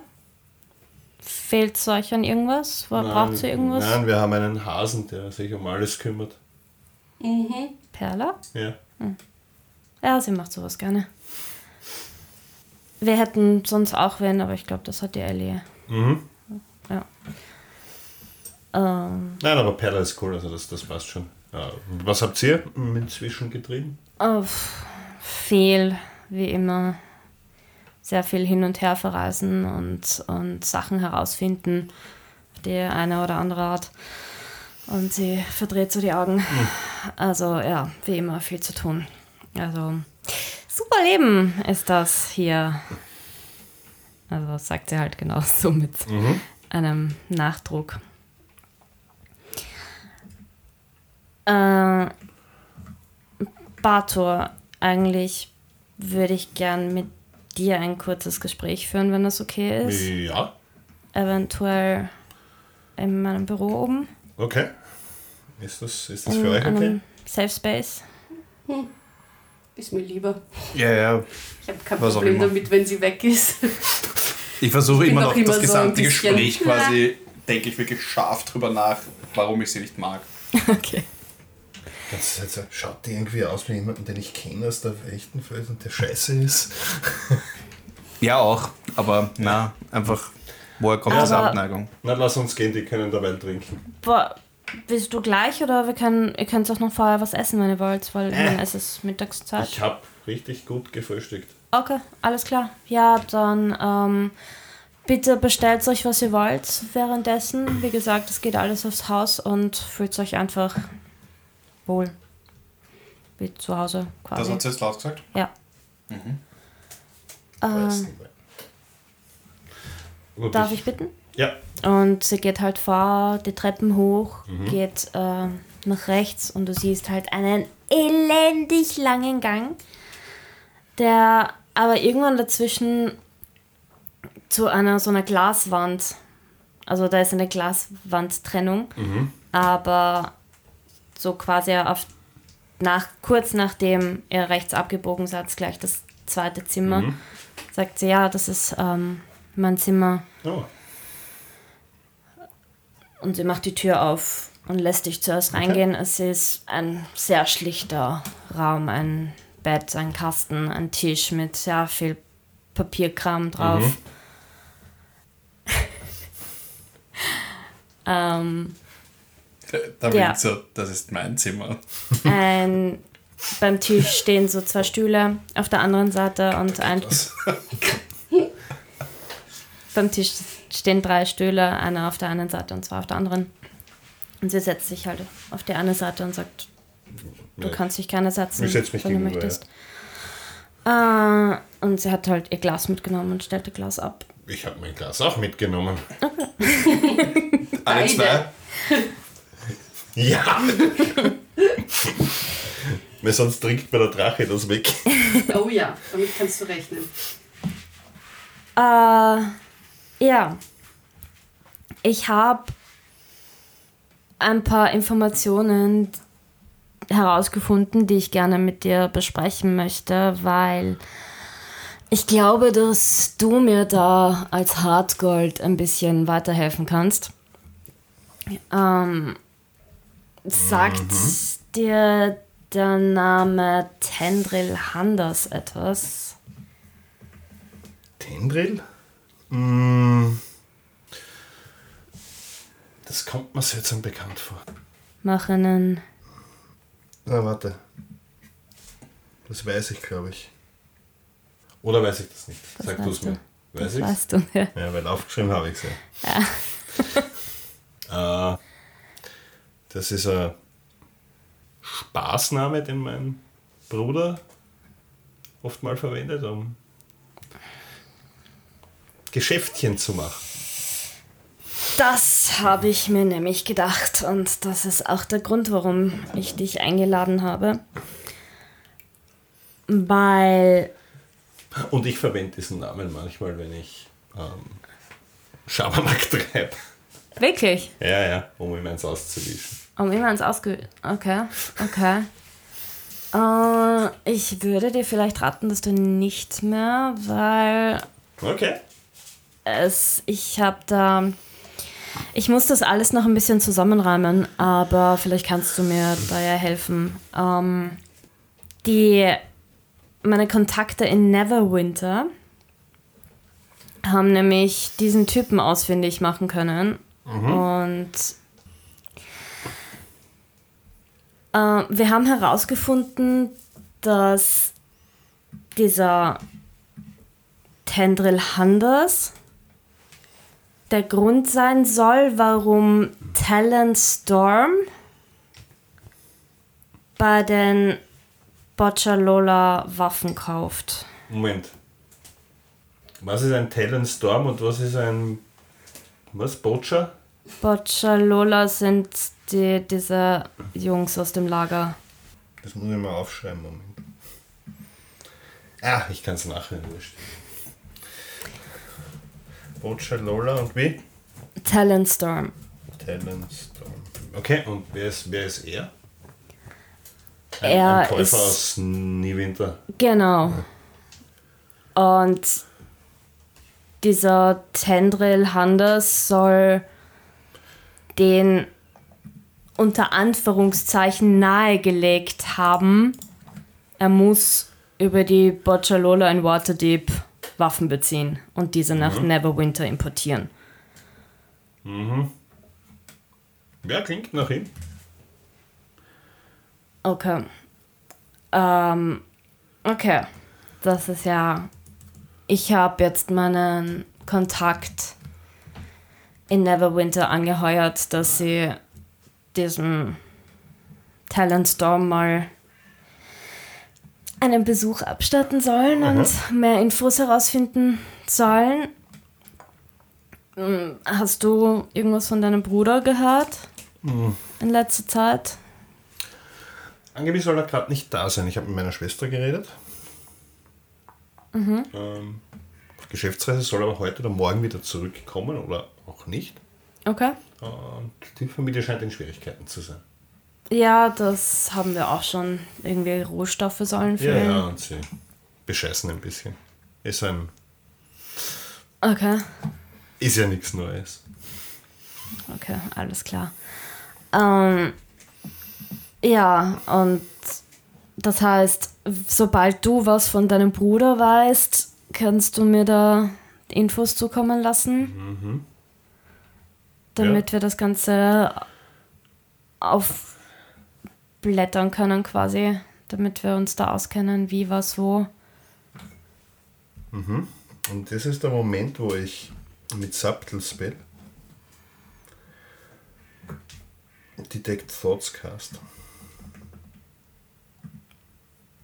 Fehlt es euch an irgendwas? Braucht sie irgendwas? Nein, wir haben einen Hasen, der sich um alles kümmert. Perla? Ja. Ja, sie macht sowas gerne. Wir hätten sonst auch wen, aber ich glaube, das hat die Ellie. Mhm. Ja. Ähm, Nein, aber Perla ist cool, also das, das passt schon. Ja. Was habt ihr inzwischen getrieben? oh, viel, wie immer. Sehr viel hin und her verreisen und, und Sachen herausfinden, die eine oder andere Art. Und sie verdreht so die Augen. Also ja, wie immer viel zu tun. Also super Leben ist das hier. Also sagt sie halt genau so mit einem Nachdruck. Äh, Bator, eigentlich würde ich gern mit dir ein kurzes Gespräch führen, wenn das okay ist. Ja, Eventuell in meinem Büro oben. okay. Ist das, ist das In für euch okay? Safe Space. Ist mir lieber. Ja, ja. Ich habe kein Was Problem damit, wenn sie weg ist. Ich versuche immer noch immer das so gesamte Gespräch [laughs] quasi, denke ich wirklich scharf drüber nach, warum ich sie nicht mag. [laughs] Okay. Das ist jetzt, so, schaut die irgendwie aus wie jemanden, den ich kenne aus der echten Welt und der scheiße ist. [laughs] Ja, auch. Aber na, einfach, woher kommt diese Aber- Abneigung? Na, lass uns gehen, die können derweil trinken. Boah, willst du gleich oder wir können, ihr könnt auch noch vorher was essen, wenn ihr wollt, weil Äh. meine, es ist Mittagszeit. Ich habe richtig gut gefrühstückt. Okay, alles klar. Ja, dann ähm, bitte bestellt euch, was ihr wollt währenddessen. Wie gesagt, es geht alles aufs Haus und fühlt euch einfach wohl. Wie zu Hause Das quasi. hat sie jetzt laut gesagt? Ja. Weiß Ähm, darf ich bitten? Ja. Und sie geht halt vor, die Treppen hoch, geht äh, nach rechts und du siehst halt einen elendig langen Gang, der aber irgendwann dazwischen zu einer so einer Glaswand, also da ist eine Glaswandtrennung, aber so quasi auf nach, kurz nachdem ihr rechts abgebogen seid, gleich das zweite Zimmer, sagt sie, ja, das ist ähm, mein Zimmer. Oh, Und sie macht die Tür auf und lässt dich zuerst reingehen. Es ist ein sehr schlichter Raum, ein Bett, ein Kasten, ein Tisch mit sehr viel Papierkram drauf. [laughs] ähm, Da Ja. winkt so, das ist mein Zimmer. ein, beim Tisch [laughs] stehen so zwei Stühle auf der anderen Seite und ein [laughs] beim Tisch stehen drei Stühle, einer auf der einen Seite und zwei auf der anderen. Und sie setzt sich halt auf die eine Seite und sagt, du Ja. kannst dich gerne setzen, Ich setz mich wenn du möchtest. Äh, und sie hat halt ihr Glas mitgenommen und stellt ihr Glas ab. Ich habe mein Glas auch mitgenommen. Alle Beide. zwei? [laughs] Ja! [laughs] Weil sonst trinkt mir der Drache das weg. [laughs] Oh ja, damit kannst du rechnen. Äh, ja. Ich habe ein paar Informationen herausgefunden, die ich gerne mit dir besprechen möchte, weil ich glaube, dass du mir da als Hartgold ein bisschen weiterhelfen kannst. Ähm, sagt dir der Name Tendril Handers etwas? Tendril? Mm. Das kommt mir seltsam bekannt vor. Mach einen Na, warte. Das weiß ich, glaube ich. Oder weiß ich das nicht? Das Sag du es mir. Weiß ich weißt du, ja. Ja, weil aufgeschrieben habe ich es ja. [laughs] äh, das ist ein Spaßname, den mein Bruder oft mal verwendet, um Geschäftchen zu machen. Das habe ich mir nämlich gedacht und das ist auch der Grund, warum ich dich eingeladen habe. Weil, Und ich verwende diesen Namen manchmal, wenn ich ähm, Schabernack treibe. Wirklich, Ja, ja, um ihm eins auszuwischen. um immer ins Ausge... Okay, okay. Äh, ich würde dir vielleicht raten, dass du nicht mehr, weil Okay. es, ich habe da, ich muss das alles noch ein bisschen zusammenreimen, aber vielleicht kannst du mir da ja helfen. Ähm, die, meine Kontakte in Neverwinter haben nämlich diesen Typen ausfindig machen können und äh, wir haben herausgefunden, dass dieser Tendril Handers der Grund sein soll, warum Talent Storm bei den Boccialola Waffen kauft. Moment. Was ist ein Talent Storm und was ist ein. Was? Butcher? Boccialola sind die, diese Jungs aus dem Lager. Das muss ich mal aufschreiben. Moment. Ah, ich kann es nachher wurscht. Bocha Lola und wie? Talentstorm. Talentstorm. Okay, und wer ist, wer ist er? Ein, Er ein Käufer ist- aus Niewinter. Genau. Und dieser Tendril Handers soll den unter Anführungszeichen nahegelegt haben, er muss über die Boccialola in Waterdeep Waffen beziehen und diese nach Neverwinter importieren. Wer klingt nach ihm? Okay. Ähm, okay. Das ist ja. Ich habe jetzt meinen Kontakt in Neverwinter angeheuert, dass sie diesem Talentstorm mal einen Besuch abstatten sollen und mehr Infos herausfinden sollen. Hm, Hast du irgendwas von deinem Bruder gehört in letzter Zeit? Angeblich soll er gerade nicht da sein. Ich habe mit meiner Schwester geredet. Mhm. Ähm, auf Geschäftsreise soll aber heute oder morgen wieder zurückkommen oder auch nicht. Okay. Und die Familie scheint in Schwierigkeiten zu sein. Ja, das haben wir auch schon. Irgendwie Rohstoffe sollen Ja, fehlen. ja, und sie bescheißen ein bisschen. Ist ein. Okay, Ist ja nichts Neues. okay, alles klar. Ähm, ja, und das heißt, sobald du was von deinem Bruder weißt, kannst du mir da Infos zukommen lassen, damit wir das Ganze aufblättern können quasi, damit wir uns da auskennen, wie, was, wo. Und das ist der Moment, wo ich mit Subtle Spell Detect Thoughts cast.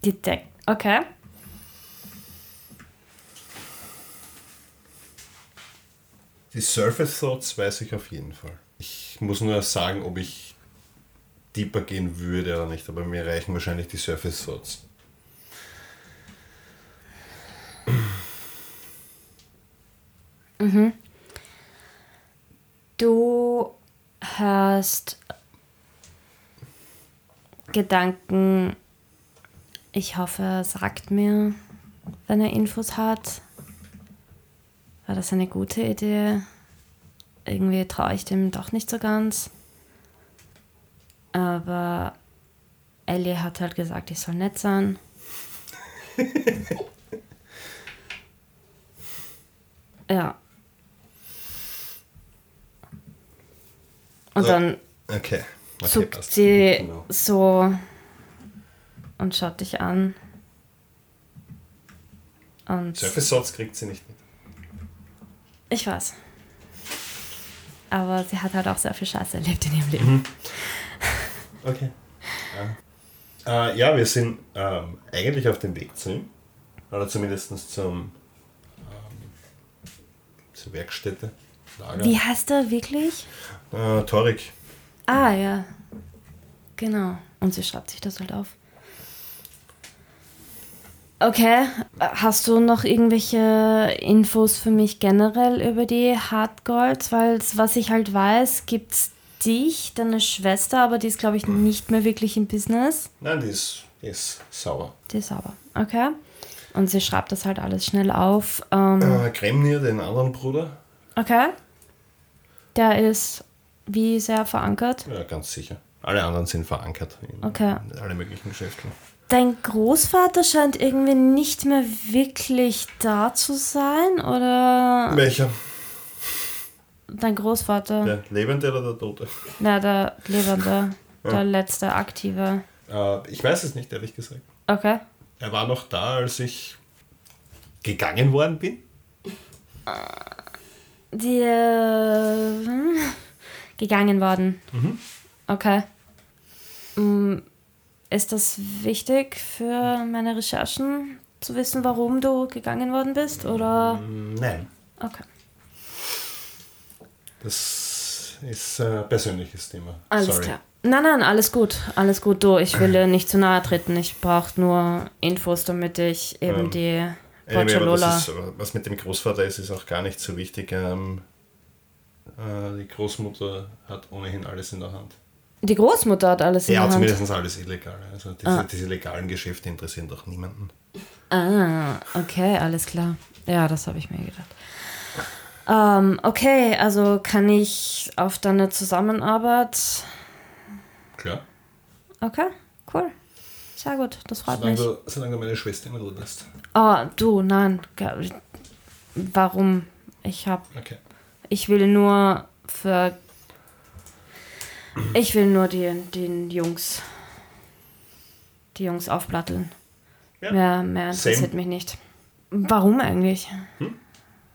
Die Deck. Okay. Die Surface Thoughts weiß ich auf jeden Fall. Ich muss nur sagen, ob ich deeper gehen würde oder nicht, aber mir reichen wahrscheinlich die Surface Thoughts. Du hörst Gedanken. Ich hoffe, er sagt mir, wenn er Infos hat. War das eine gute Idee? Irgendwie traue ich dem doch nicht so ganz. Aber Ellie hat halt gesagt, ich soll nett sein. [laughs] ja. Und So. dann Okay. okay zuckt sie Genau. so und schaut dich an. Und Surface kriegt sie nicht mit. ich weiß. Aber sie hat halt auch sehr viel Scheiße erlebt in ihrem Leben. [laughs] Okay. Ja, äh, ja wir sind ähm, eigentlich auf dem Weg zu ihm. Oder zumindest zum, ähm, zur Werkstätte. Lager. Wie heißt er wirklich? Äh, Torik. Ah, ja. Genau. Und sie schreibt sich das halt auf. Okay. Hast du noch irgendwelche Infos für mich generell über die Hardgolds? Weil was ich halt weiß, gibt's dich, deine Schwester, aber die ist, glaube ich, nicht mehr wirklich im Business. Nein, die ist, die ist sauer. Die ist sauber. Okay. Und sie schreibt das halt alles schnell auf. Ähm, Äh, Kremnir, den anderen Bruder. okay. Der ist wie sehr verankert. Ja, ganz sicher. Alle anderen sind verankert in Okay. alle möglichen Geschäfte. Dein Großvater scheint irgendwie nicht mehr wirklich da zu sein, oder? Welcher? Dein Großvater? Der Lebende oder der Tote? Na, der Lebende. [laughs] Der letzte Aktive. Äh, ich weiß es nicht, ehrlich gesagt. Okay. Er war noch da, als ich gegangen worden bin. Die äh, hm, gegangen worden. Okay. Mm, Ist das wichtig für meine Recherchen, zu wissen, warum du gegangen worden bist? Oder? Nein. Okay. Das ist ein persönliches Thema. Alles Sorry. klar. Nein, nein, alles gut. Alles gut, du. Ich will dir nicht zu nahe treten. Ich brauche nur Infos, damit ich eben Ähm, die das ist, was mit dem Großvater ist, ist auch gar nicht so wichtig. Ähm, äh, die Großmutter hat ohnehin alles in der Hand. Die Großmutter hat alles in Ja, zumindest alles illegal. Also diese, Ah. diese legalen Geschäfte interessieren doch niemanden. Ah, okay, alles klar. Ja, das habe ich mir gedacht. Ähm, okay, also kann ich auf deine Zusammenarbeit. Klar. Okay, cool. Sehr gut, das freut Solange mich. du, solange du meine Schwester in Ruhe lässt. Oh, du, nein. Warum? Ich hab. Okay. Ich will nur für. Ich will nur die, den Jungs. Die Jungs aufplatteln. Ja. Mehr, mehr interessiert Same. mich nicht. Warum eigentlich?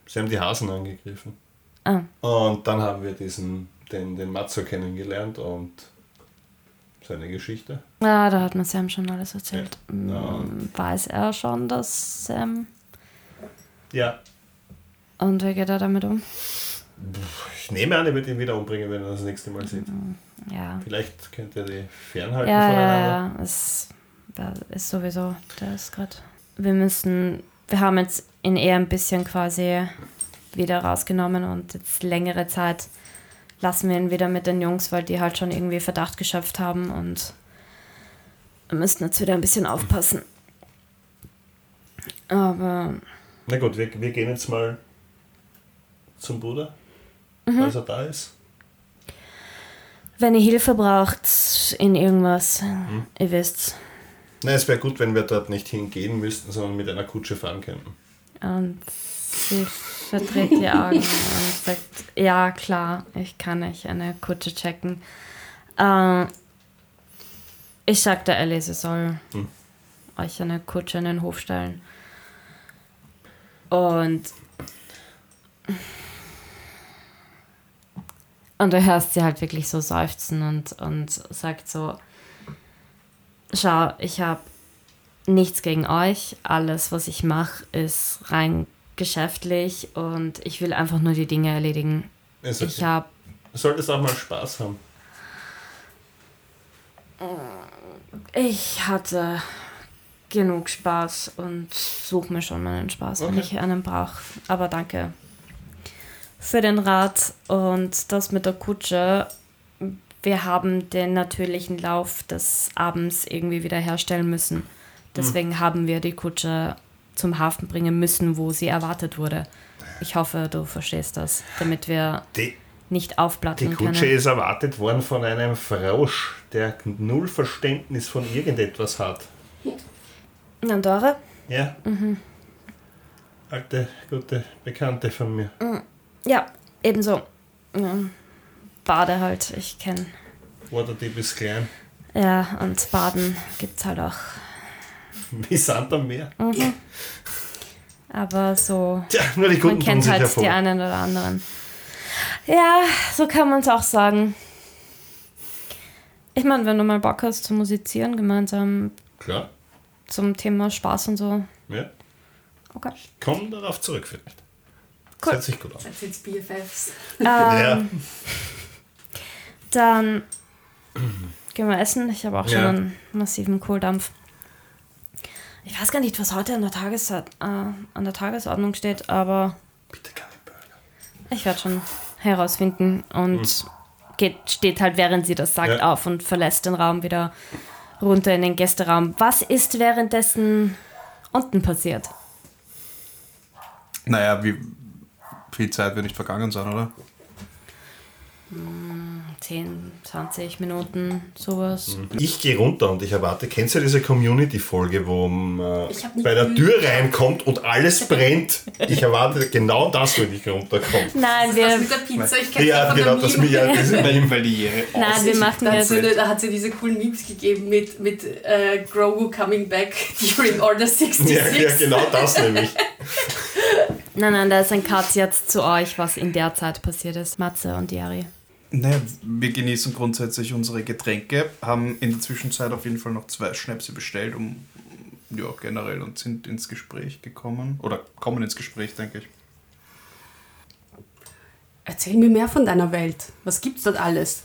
Sie haben die Hasen angegriffen. Ah. Und dann haben wir diesen, den, den Matzo kennengelernt und seine Geschichte. Ja, da hat mir Sam schon alles erzählt. Ja. Mm, Weiß er schon, dass Sam. Ja. Und wie geht er damit um? Ich nehme an, er wird ihn wieder umbringen, wenn er das nächste Mal sieht. Ja. Vielleicht könnt ihr die fernhalten Ja, ja, voneinander. ja. Es, da ist sowieso. Ist gerade. Wir müssen. Wir haben jetzt ihn eher ein bisschen quasi wieder rausgenommen und jetzt längere Zeit lassen wir ihn wieder mit den Jungs, weil die halt schon irgendwie Verdacht geschöpft haben und wir müssten jetzt wieder ein bisschen aufpassen. Aber Na gut, wir, wir gehen jetzt mal zum Bruder, Mhm. als er da ist. wenn ihr Hilfe braucht in irgendwas, Mhm. ihr wisst's. Na, es wäre gut, wenn wir dort nicht hingehen müssten, sondern mit einer Kutsche fahren könnten. Und sie verdreht die Augen und sagt, ja klar, ich kann nicht eine Kutsche checken. Äh, ich sagte Ellie, sie soll Hm. euch eine Kutsche in den Hof stellen. Und und du hörst sie halt wirklich so seufzen und, und sagt so, schau, ich habe nichts gegen euch. Alles, was ich mache, ist rein geschäftlich und ich will einfach nur die Dinge erledigen. Ist Ich okay. habe Du solltest auch mal Spaß haben. ich hatte genug Spaß und suche mir schon meinen Spaß, wenn Okay. ich einen brauche. Aber danke für den Rat und das mit der Kutsche. Wir haben den natürlichen Lauf des Abends irgendwie wieder herstellen müssen. Deswegen haben wir die Kutsche zum Hafen bringen müssen, wo sie erwartet wurde. Ich hoffe, du verstehst das, damit wir Die, nicht die aufplatteln Kutsche können. ist erwartet worden von einem Frausch, der null Verständnis von irgendetwas hat. Eure? Ja. Mhm. Alte, gute Bekannte von mir. Ja, ebenso. Ja, Bade halt, ich kenne. Waterdeep ist klein. Ja, und Baden gibt's halt auch. [laughs] Wie Sand am Meer. Aber so, Tja, nur die Guten man kennt halt hervor. die einen oder anderen. Ja, so kann man es auch sagen. Ich meine, wenn du mal Bock hast zu musizieren, gemeinsam Klar. zum Thema Spaß und so. Ja. Okay. Komm darauf zurück vielleicht. Cool. Das hört sich gut an. Jetzt BFFs? Ja. Ähm, Dann gehen wir essen. Ich habe auch schon Ja. einen massiven Kohldampf. Ich weiß gar nicht, was heute an der, Tages äh, an der Tagesordnung steht, aber Bitte keine Burger. ich werde schon herausfinden. Und geht, steht halt, während sie das sagt, Ja. auf und verlässt den Raum wieder runter in den Gästeraum. Was ist währenddessen unten passiert? Naja, wie viel Zeit wird nicht vergangen sein, oder? 10, 20 Minuten, sowas. Ich gehe runter und ich erwarte, kennst du diese Community-Folge, wo man äh, nicht bei der. Tür reinkommt und alles brennt? Ich erwarte genau das, wenn ich runterkomme. Nein, Das wir, mit der Pizza, ich kenne Ja, genau, das mir ja, das Nein, [laughs] weil die nein, wir machen Da hat jetzt. sie da hat sie diese coolen Memes gegeben mit, mit äh, Grogu coming back [laughs] during Order 66. ja, ja, genau das nämlich. [laughs] Nein, nein, da ist ein Cut jetzt zu euch, was in der Zeit passiert ist. Matze und Jari. Naja, wir genießen grundsätzlich unsere Getränke, haben in der Zwischenzeit auf jeden Fall noch zwei Schnäpse bestellt, um ja, generell und sind ins Gespräch gekommen. Oder kommen ins Gespräch, denke ich. Erzähl mir mehr von deiner Welt. Was gibt's dort alles?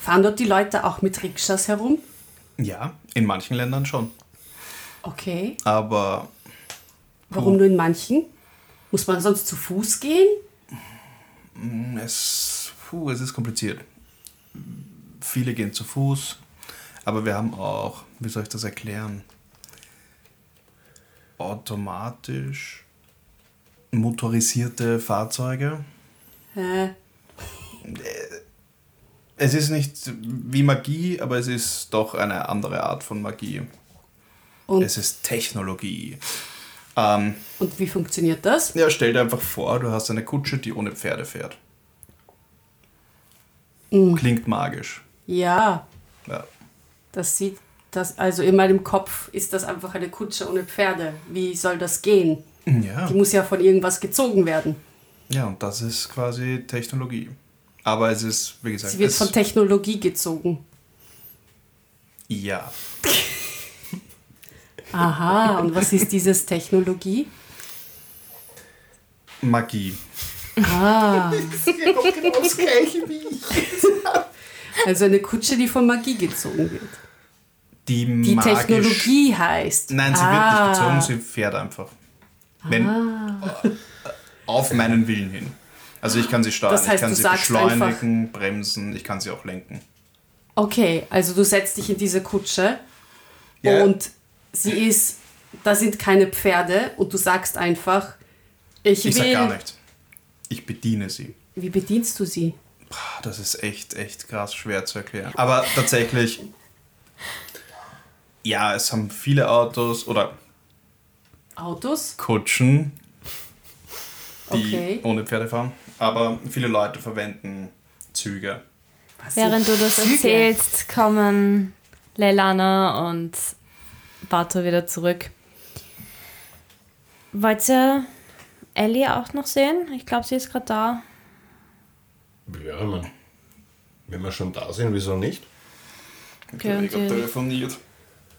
Fahren dort die Leute auch mit Rikschas herum? Ja, in manchen Ländern schon. Okay. Aber Warum nur in manchen? Muss man sonst zu Fuß gehen? es, puh, es ist kompliziert. Viele gehen zu Fuß, aber wir haben auch, wie soll ich das erklären? Automatisch motorisierte Fahrzeuge. Hä? Es ist nicht wie Magie, aber es ist doch eine andere Art von Magie. Und, Es ist Technologie. Ähm, und wie funktioniert das? ja, stell dir einfach vor, du hast eine Kutsche, die ohne Pferde fährt. Mm. Klingt magisch. Ja, Ja. das sieht das, also in meinem Kopf ist das einfach eine Kutsche ohne Pferde. Wie soll das gehen? Ja. Die muss ja von irgendwas gezogen werden. ja, und das ist quasi Technologie. Aber es ist, wie gesagt, Sie wird von Technologie gezogen. ja. [laughs] Aha, und was ist dieses Technologie? Magie. Ah, Ihr kommt genau das gleiche wie ich. also eine Kutsche, die von Magie gezogen wird. Die, Die magisch, Technologie heißt. Nein, sie ah, wird nicht gezogen, sie fährt einfach. Wenn, Ah. Auf meinen Willen hin. Also ich kann sie steuern, Das heißt, ich kann sie beschleunigen, bremsen, ich kann sie auch lenken. Okay, also du setzt dich in diese Kutsche Ja. und sie ist, da sind keine Pferde und du sagst einfach, ich, Ich will. sag gar nichts. Ich bediene sie. Wie bedienst du sie? Das ist echt, echt krass schwer zu erklären. Aber tatsächlich, ja, es haben viele Autos oder Autos? Kutschen, die Okay. ohne Pferde fahren. Aber viele Leute verwenden Züge. Was Während du das Züge? erzählst, kommen Leilana und Bato wieder zurück. Wollt ihr Ellie auch noch sehen? Ich glaube, sie ist gerade da. Ja, man. Wenn wir schon da sind, wieso nicht? Okay, und ich hab die- telefoniert.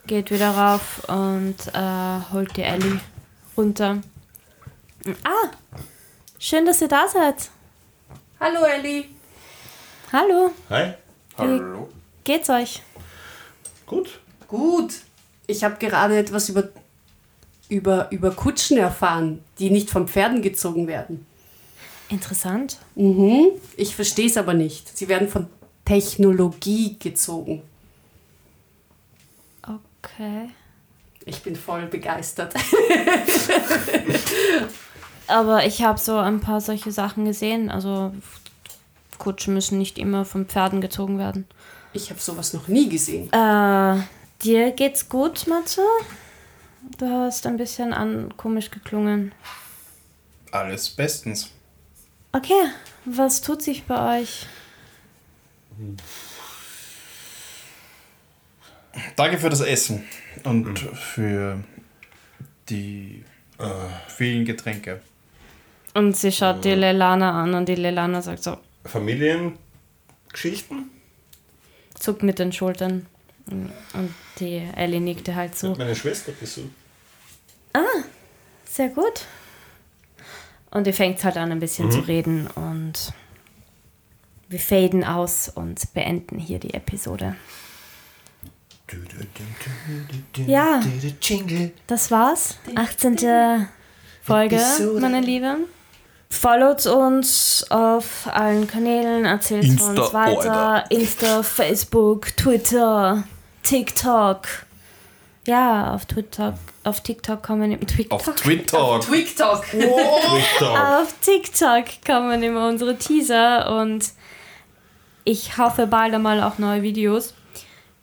Geht wieder rauf und äh, holt die Ellie runter. Ah, schön, dass ihr da seid. Hallo Elli. Hallo, Hi. Hallo. geht's euch? Gut. Gut. Ich habe gerade etwas über, über, über Kutschen erfahren, die nicht von Pferden gezogen werden. Interessant. Mhm. Ich verstehe es aber nicht. Sie werden von Technologie gezogen. Okay. Ich bin voll begeistert. [laughs] Aber ich habe so ein paar solche Sachen gesehen. Also Kutschen müssen nicht immer von Pferden gezogen werden. Ich habe sowas noch nie gesehen. Äh, dir geht's gut, Matze? Du hast ein bisschen an komisch geklungen. Alles bestens. Okay, was tut sich bei euch? Danke für das Essen und für die vielen Getränke. Und sie schaut die Lelana an und die Lelana sagt so, Familiengeschichten? zuckt mit den Schultern. Und die Ellie nickte halt so. meine Schwester besucht. Sehr gut. Und ihr fängt halt an, ein bisschen zu reden und wir faden aus und beenden hier die Episode. Ja. Das war's. 18. Folge, meine Lieben. Followt uns auf allen Kanälen, erzählt Insta, uns weiter. Alter. Insta, Facebook, Twitter, TikTok. Ja, auf Twitter, auf TikTok kann man TikTok. Auf Twitter. TikTok. TikTok. Auf TikTok [laughs] kommen immer unsere Teaser und ich hoffe bald einmal auch neue Videos,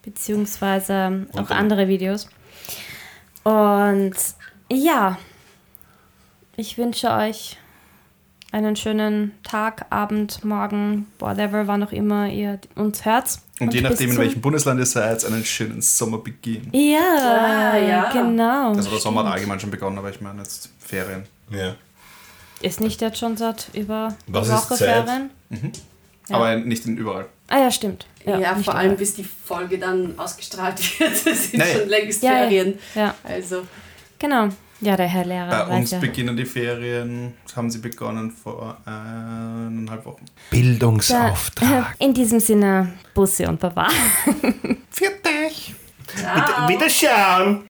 beziehungsweise auch Okay. andere Videos. Und ja, ich wünsche euch einen schönen Tag, Abend, Morgen, whatever, wann auch immer ihr uns hört. Und je bis nachdem, in welchem Bundesland ihr seid, einen schönen Sommerbeginn. Ja, Ah, ja. genau. Also der Sommer hat allgemein schon begonnen, aber ich meine jetzt Ferien. Ja. Ist nicht jetzt schon seit über Was eine ist Woche Zeit? Ferien? Ja. Aber nicht in überall. Ah ja, stimmt. Ja, nicht vor überall. allem bis die Folge dann ausgestrahlt [laughs] wird. Das sind Naja. schon längst Ja, ja. Ferien. Ja, Also, genau. Ja, der Herr Lehrer Bei uns ja. beginnen die Ferien, haben sie begonnen vor eineinhalb Wochen. Da, Bildungsauftrag. in diesem Sinne, Busse und Baba. [laughs] Für dich! Wiederschauen!